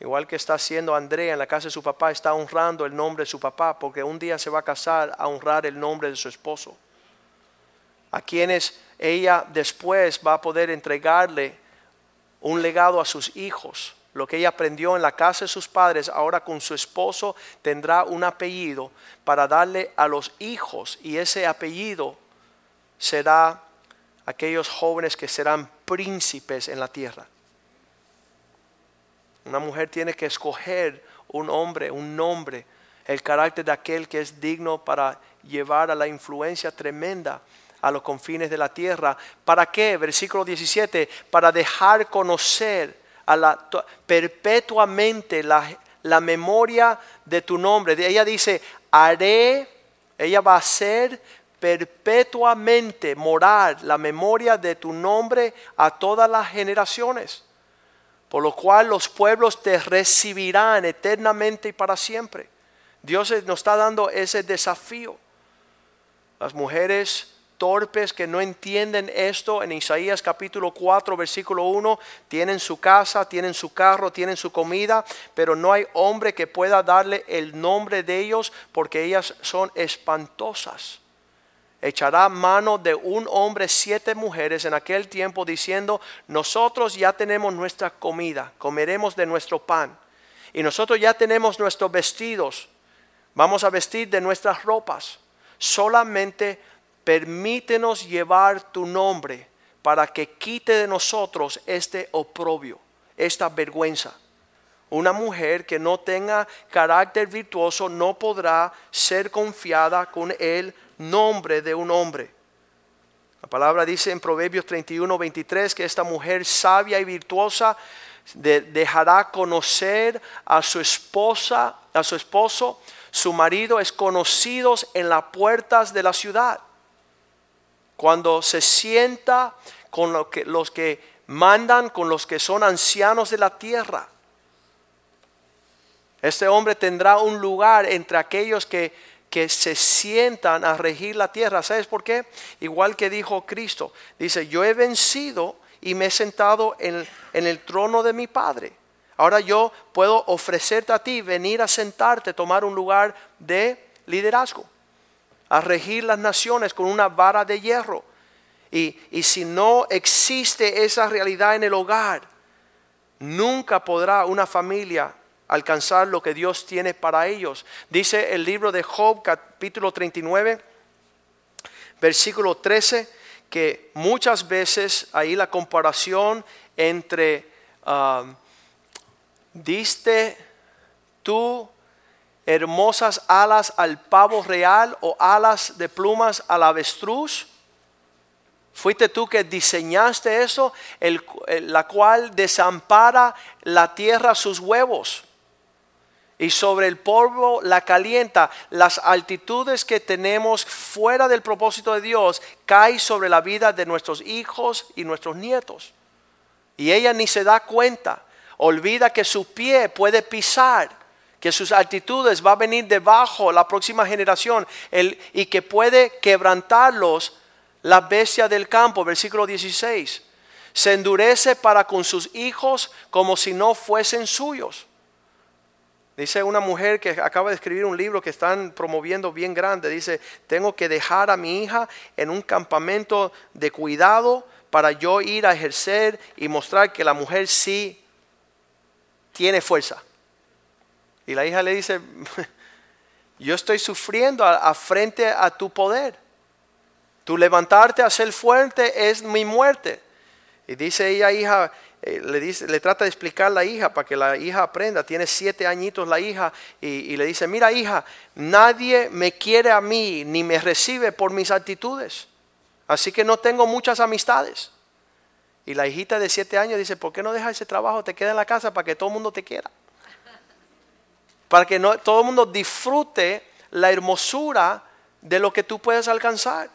Igual que está haciendo Andrea en la casa de su papá, está honrando el nombre de su papá, porque un día se va a casar a honrar el nombre de su esposo. A quienes ella después va a poder entregarle un legado a sus hijos. Lo que ella aprendió en la casa de sus padres, ahora con su esposo tendrá un apellido para darle a los hijos y ese apellido será aquellos jóvenes que serán príncipes en la tierra. Una mujer tiene que escoger un hombre, un nombre, el carácter de aquel que es digno para llevar a la influencia tremenda a los confines de la tierra. ¿Para qué? Versículo 17, para dejar conocer a la, perpetuamente la, la memoria de tu nombre. Ella dice, haré, ella va a hacer perpetuamente morar la memoria de tu nombre a todas las generaciones por lo cual los pueblos te recibirán eternamente y para siempre. Dios nos está dando ese desafío. Las mujeres torpes que no entienden esto en Isaías capítulo 4 versículo 1 tienen su casa, tienen su carro, tienen su comida, pero no hay hombre que pueda darle el nombre de ellos porque ellas son espantosas echará mano de un hombre siete mujeres en aquel tiempo diciendo, nosotros ya tenemos nuestra comida, comeremos de nuestro pan. Y nosotros ya tenemos nuestros vestidos, vamos a vestir de nuestras ropas. Solamente permítenos llevar tu nombre para que quite de nosotros este oprobio, esta vergüenza. Una mujer que no tenga carácter virtuoso no podrá ser confiada con el nombre de un hombre. La palabra dice en Proverbios 31, 23 que esta mujer sabia y virtuosa de- dejará conocer a su esposa, a su esposo, su marido es conocidos en las puertas de la ciudad. Cuando se sienta con los que mandan, con los que son ancianos de la tierra. Este hombre tendrá un lugar entre aquellos que, que se sientan a regir la tierra. ¿Sabes por qué? Igual que dijo Cristo. Dice, yo he vencido y me he sentado en, en el trono de mi Padre. Ahora yo puedo ofrecerte a ti, venir a sentarte, tomar un lugar de liderazgo, a regir las naciones con una vara de hierro. Y, y si no existe esa realidad en el hogar, nunca podrá una familia alcanzar lo que Dios tiene para ellos. Dice el libro de Job capítulo 39, versículo 13, que muchas veces ahí la comparación entre ah, ¿Diste tú hermosas alas al pavo real o alas de plumas al avestruz? Fuiste tú que diseñaste eso, el, la cual desampara la tierra sus huevos y sobre el polvo la calienta. Las altitudes que tenemos fuera del propósito de Dios caen sobre la vida de nuestros hijos y nuestros nietos. Y ella ni se da cuenta. Olvida que su pie puede pisar, que sus altitudes va a venir debajo la próxima generación el, y que puede quebrantarlos la bestia del campo, versículo 16. Se endurece para con sus hijos como si no fuesen suyos. Dice una mujer que acaba de escribir un libro que están promoviendo bien grande. Dice, tengo que dejar a mi hija en un campamento de cuidado para yo ir a ejercer y mostrar que la mujer sí tiene fuerza. Y la hija le dice, yo estoy sufriendo a, frente a tu poder. Tu levantarte a ser fuerte es mi muerte. Y dice ella, hija, eh, le, dice, le trata de explicar a la hija para que la hija aprenda. Tiene siete añitos la hija y, y, le dice, mira hija, nadie me quiere a mí ni me recibe por mis actitudes. Así que no tengo muchas amistades. Y la hijita de siete años dice, ¿por qué no dejas ese trabajo? Te queda en la casa para que todo el mundo te quiera. Para que no, todo el mundo disfrute la hermosura de lo que tú puedes alcanzar.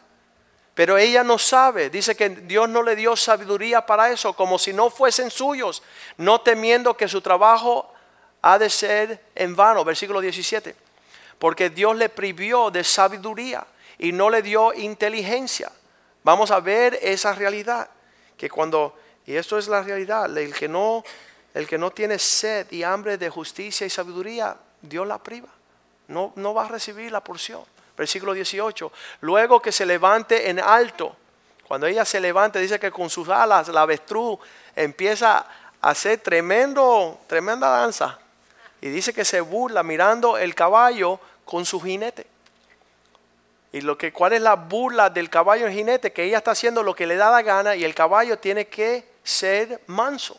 Pero ella no sabe, dice que Dios no le dio sabiduría para eso, como si no fuesen suyos, no temiendo que su trabajo ha de ser en vano, versículo 17. Porque Dios le privió de sabiduría y no le dio inteligencia. Vamos a ver esa realidad, que cuando, y esto es la realidad, el que no, el que no tiene sed y hambre de justicia y sabiduría, Dios la priva, no, no va a recibir la porción versículo 18. Luego que se levante en alto, cuando ella se levante, dice que con sus alas la avestruz empieza a hacer tremendo, tremenda danza. Y dice que se burla mirando el caballo con su jinete. Y lo que, ¿cuál es la burla del caballo en jinete? Que ella está haciendo lo que le da la gana y el caballo tiene que ser manso.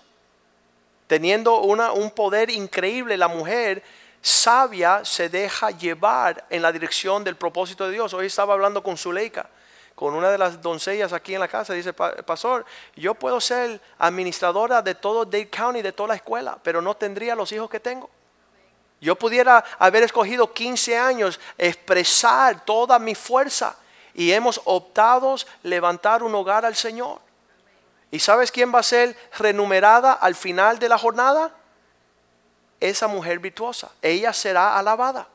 Teniendo una, un poder increíble, la mujer sabia se deja llevar en la dirección del propósito de Dios. Hoy estaba hablando con Zuleika, con una de las doncellas aquí en la casa. Dice, pastor, yo puedo ser administradora de todo Dade County, de toda la escuela, pero no tendría los hijos que tengo. Yo pudiera haber escogido 15 años, expresar toda mi fuerza y hemos optado levantar un hogar al Señor. ¿Y sabes quién va a ser renumerada al final de la jornada? Esa mujer virtuosa. Ella será alabada.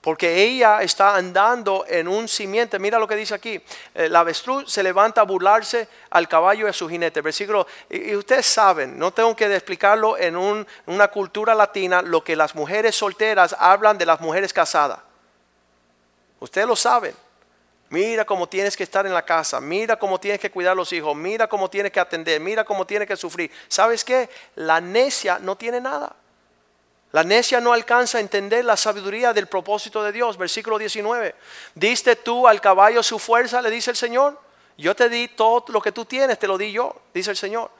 Porque ella está andando en un simiente. Mira lo que dice aquí. Eh, la avestruz se levanta a burlarse al caballo y a su jinete. Versículo. Y, ustedes saben, no tengo que explicarlo en una cultura latina, lo que las mujeres solteras hablan de las mujeres casadas. Ustedes lo saben. Mira cómo tienes que estar en la casa, mira cómo tienes que cuidar a los hijos, mira cómo tienes que atender, mira cómo tienes que sufrir. ¿Sabes qué? La necia no tiene nada. La necia no alcanza a entender la sabiduría del propósito de Dios. Versículo 19. ¿Diste tú al caballo su fuerza? Le dice el Señor. Yo te di todo lo que tú tienes, te lo di yo, dice el Señor.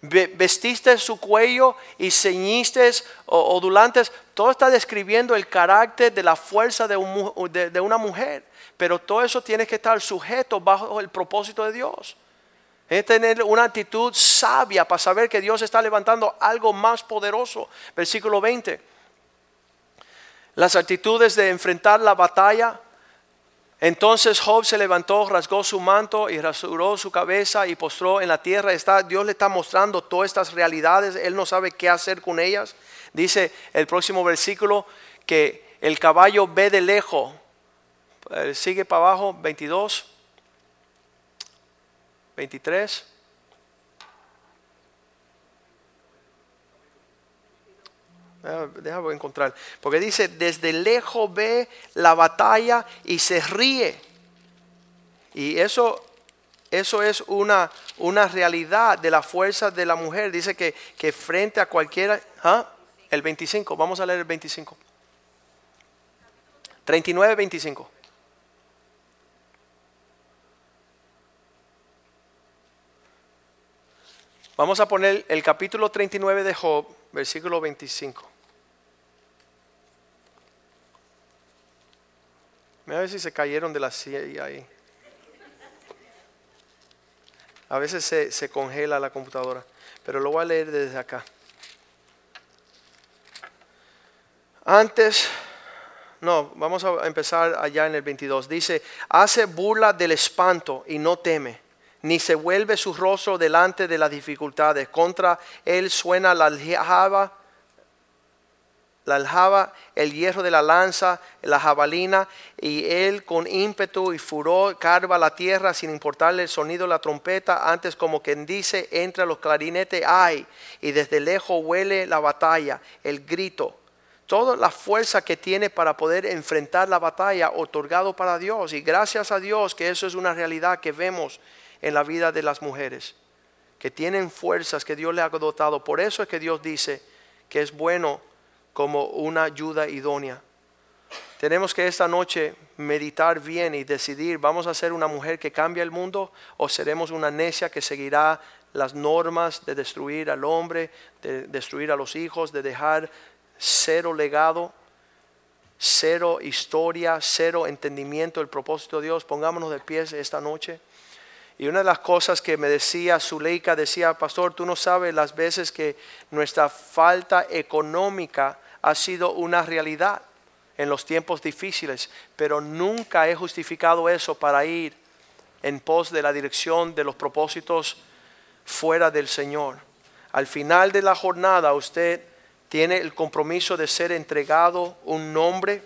Vestiste su cuello y ceñiste odulantes. Todo está describiendo el carácter de la fuerza de, de una mujer. Pero todo eso tiene que estar sujeto bajo el propósito de Dios. Es tener una actitud sabia para saber que Dios está levantando algo más poderoso. Versículo 20. Las actitudes de enfrentar la batalla. Entonces Job se levantó, rasgó su manto y rasuró su cabeza y postró en la tierra. Está, Dios le está mostrando todas estas realidades. Él no sabe qué hacer con ellas. Dice el próximo versículo que el caballo ve de lejos. Eh, sigue para abajo, 22. 23. Déjame encontrar. Porque dice, desde lejos ve la batalla y se ríe. Y eso, eso es una, una realidad de la fuerza de la mujer. Dice que, que frente a cualquiera... ¿ah? El 25, vamos a leer el 25. 39, 25. Vamos a poner el capítulo 39 de Job, versículo 25. Mira a ver si se cayeron de la silla ahí. A veces se, se congela la computadora, pero lo voy a leer desde acá. Antes, no, vamos a empezar allá en el 22. Dice, hace burla del espanto y no teme, ni se vuelve su rostro delante de las dificultades. Contra él suena la aljaba, la aljaba, el hierro de la lanza, la jabalina, y él con ímpetu y furor carva la tierra sin importarle el sonido de la trompeta, antes como quien dice, entra los clarinetes, ay, y desde lejos huele la batalla, el grito toda la fuerza que tiene para poder enfrentar la batalla otorgado para Dios. Y gracias a Dios que eso es una realidad que vemos en la vida de las mujeres, que tienen fuerzas que Dios le ha dotado. Por eso es que Dios dice que es bueno como una ayuda idónea. Tenemos que esta noche meditar bien y decidir, ¿vamos a ser una mujer que cambia el mundo o seremos una necia que seguirá las normas de destruir al hombre, de destruir a los hijos, de dejar cero legado, cero historia, cero entendimiento del propósito de Dios. Pongámonos de pies esta noche. Y una de las cosas que me decía Zuleika, decía, pastor, tú no sabes las veces que nuestra falta económica ha sido una realidad en los tiempos difíciles, pero nunca he justificado eso para ir en pos de la dirección de los propósitos fuera del Señor. Al final de la jornada usted tiene el compromiso de ser entregado un nombre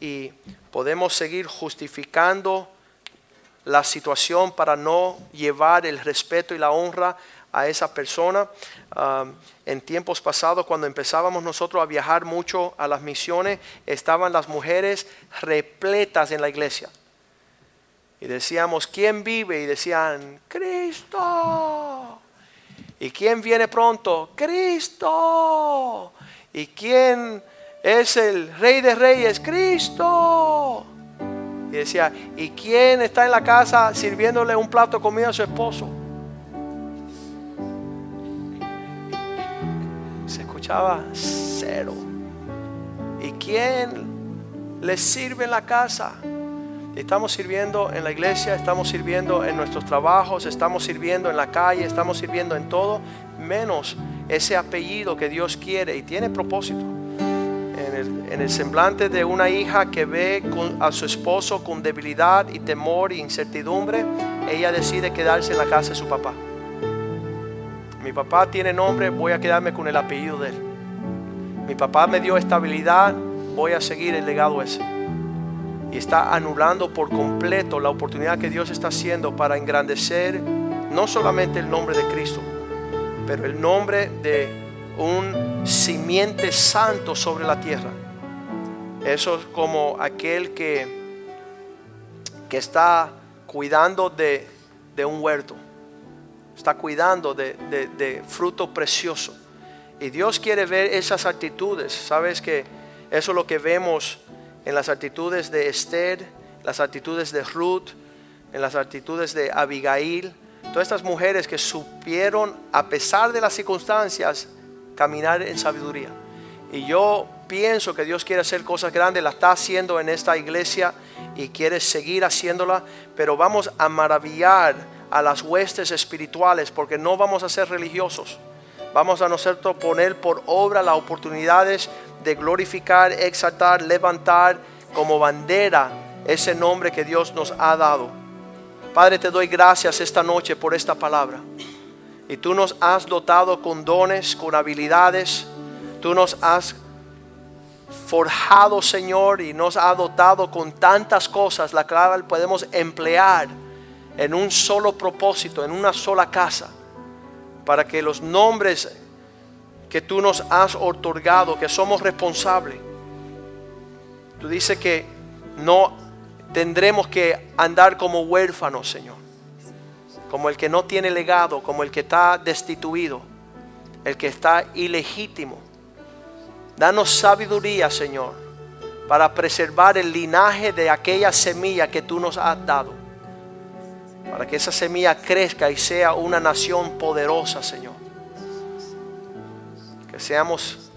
y podemos seguir justificando la situación para no llevar el respeto y la honra a esa persona. En tiempos pasados, cuando empezábamos nosotros a viajar mucho a las misiones, estaban las mujeres repletas en la iglesia. Y decíamos, ¿quién vive? Y decían, Cristo. ¿Y quién viene pronto? Cristo. ¿Y quién es el rey de reyes? Cristo. Y decía, ¿y quién está en la casa sirviéndole un plato de comida a su esposo? Se escuchaba cero. ¿Y quién le sirve en la casa? Estamos sirviendo en la iglesia, estamos sirviendo en nuestros trabajos, estamos sirviendo en la calle, estamos sirviendo en todo, menos ese apellido que Dios quiere y tiene propósito. En el, semblante de una hija que ve a su esposo con debilidad y temor e incertidumbre, ella decide quedarse en la casa de su papá. Mi papá tiene nombre, voy a quedarme con el apellido de él. Mi papá me dio estabilidad, voy a seguir el legado ese. Y está anulando por completo la oportunidad que Dios está haciendo para engrandecer no solamente el nombre de Cristo, pero el nombre de un simiente santo sobre la tierra. Eso es como aquel que, que está cuidando de, un huerto, está cuidando de, de fruto precioso. Y Dios quiere ver esas actitudes. Sabes que eso es lo que vemos en las actitudes de Esther, las actitudes de Ruth, en las actitudes de Abigail, Todas estas mujeres que supieron, a pesar de las circunstancias, caminar en sabiduría. Y yo pienso que Dios quiere hacer cosas grandes, la está haciendo en esta iglesia y quiere seguir haciéndola, pero vamos a maravillar a las huestes espirituales porque no vamos a ser religiosos. Vamos a nosotros poner por obra las oportunidades de glorificar, exaltar, levantar como bandera ese nombre que Dios nos ha dado. Padre, te doy gracias esta noche por esta palabra. Y tú nos has dotado con dones, con habilidades. Tú nos has forjado, Señor, y nos has dotado con tantas cosas, la cual podemos emplear en un solo propósito, en una sola casa, para que los nombres que tú nos has otorgado, que somos responsables, tú dices que no tendremos que andar como huérfanos, Señor. Como el que no tiene legado, como el que está destituido, el que está ilegítimo. Danos sabiduría, Señor, para preservar el linaje de aquella semilla que tú nos has dado. Para que esa semilla crezca y sea una nación poderosa, Señor. Que seamos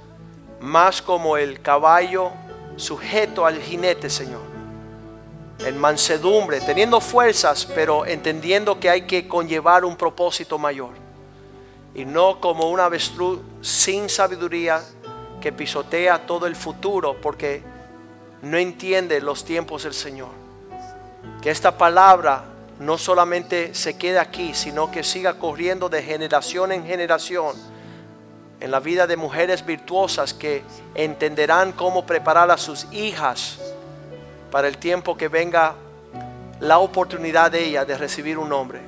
más como el caballo sujeto al jinete, Señor. En mansedumbre, teniendo fuerzas, pero entendiendo que hay que conllevar un propósito mayor. Y no como un avestruz sin sabiduría que pisotea todo el futuro porque no entiende los tiempos del Señor. Que esta palabra no solamente se quede aquí, sino que siga corriendo de generación en generación en la vida de mujeres virtuosas que entenderán cómo preparar a sus hijas para el tiempo que venga la oportunidad de ella de recibir un hombre.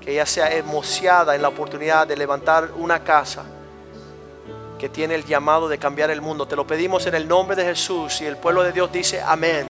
Que ella sea emocionada en la oportunidad de levantar una casa que tiene el llamado de cambiar el mundo. Te lo pedimos en el nombre de Jesús y el pueblo de Dios dice amén.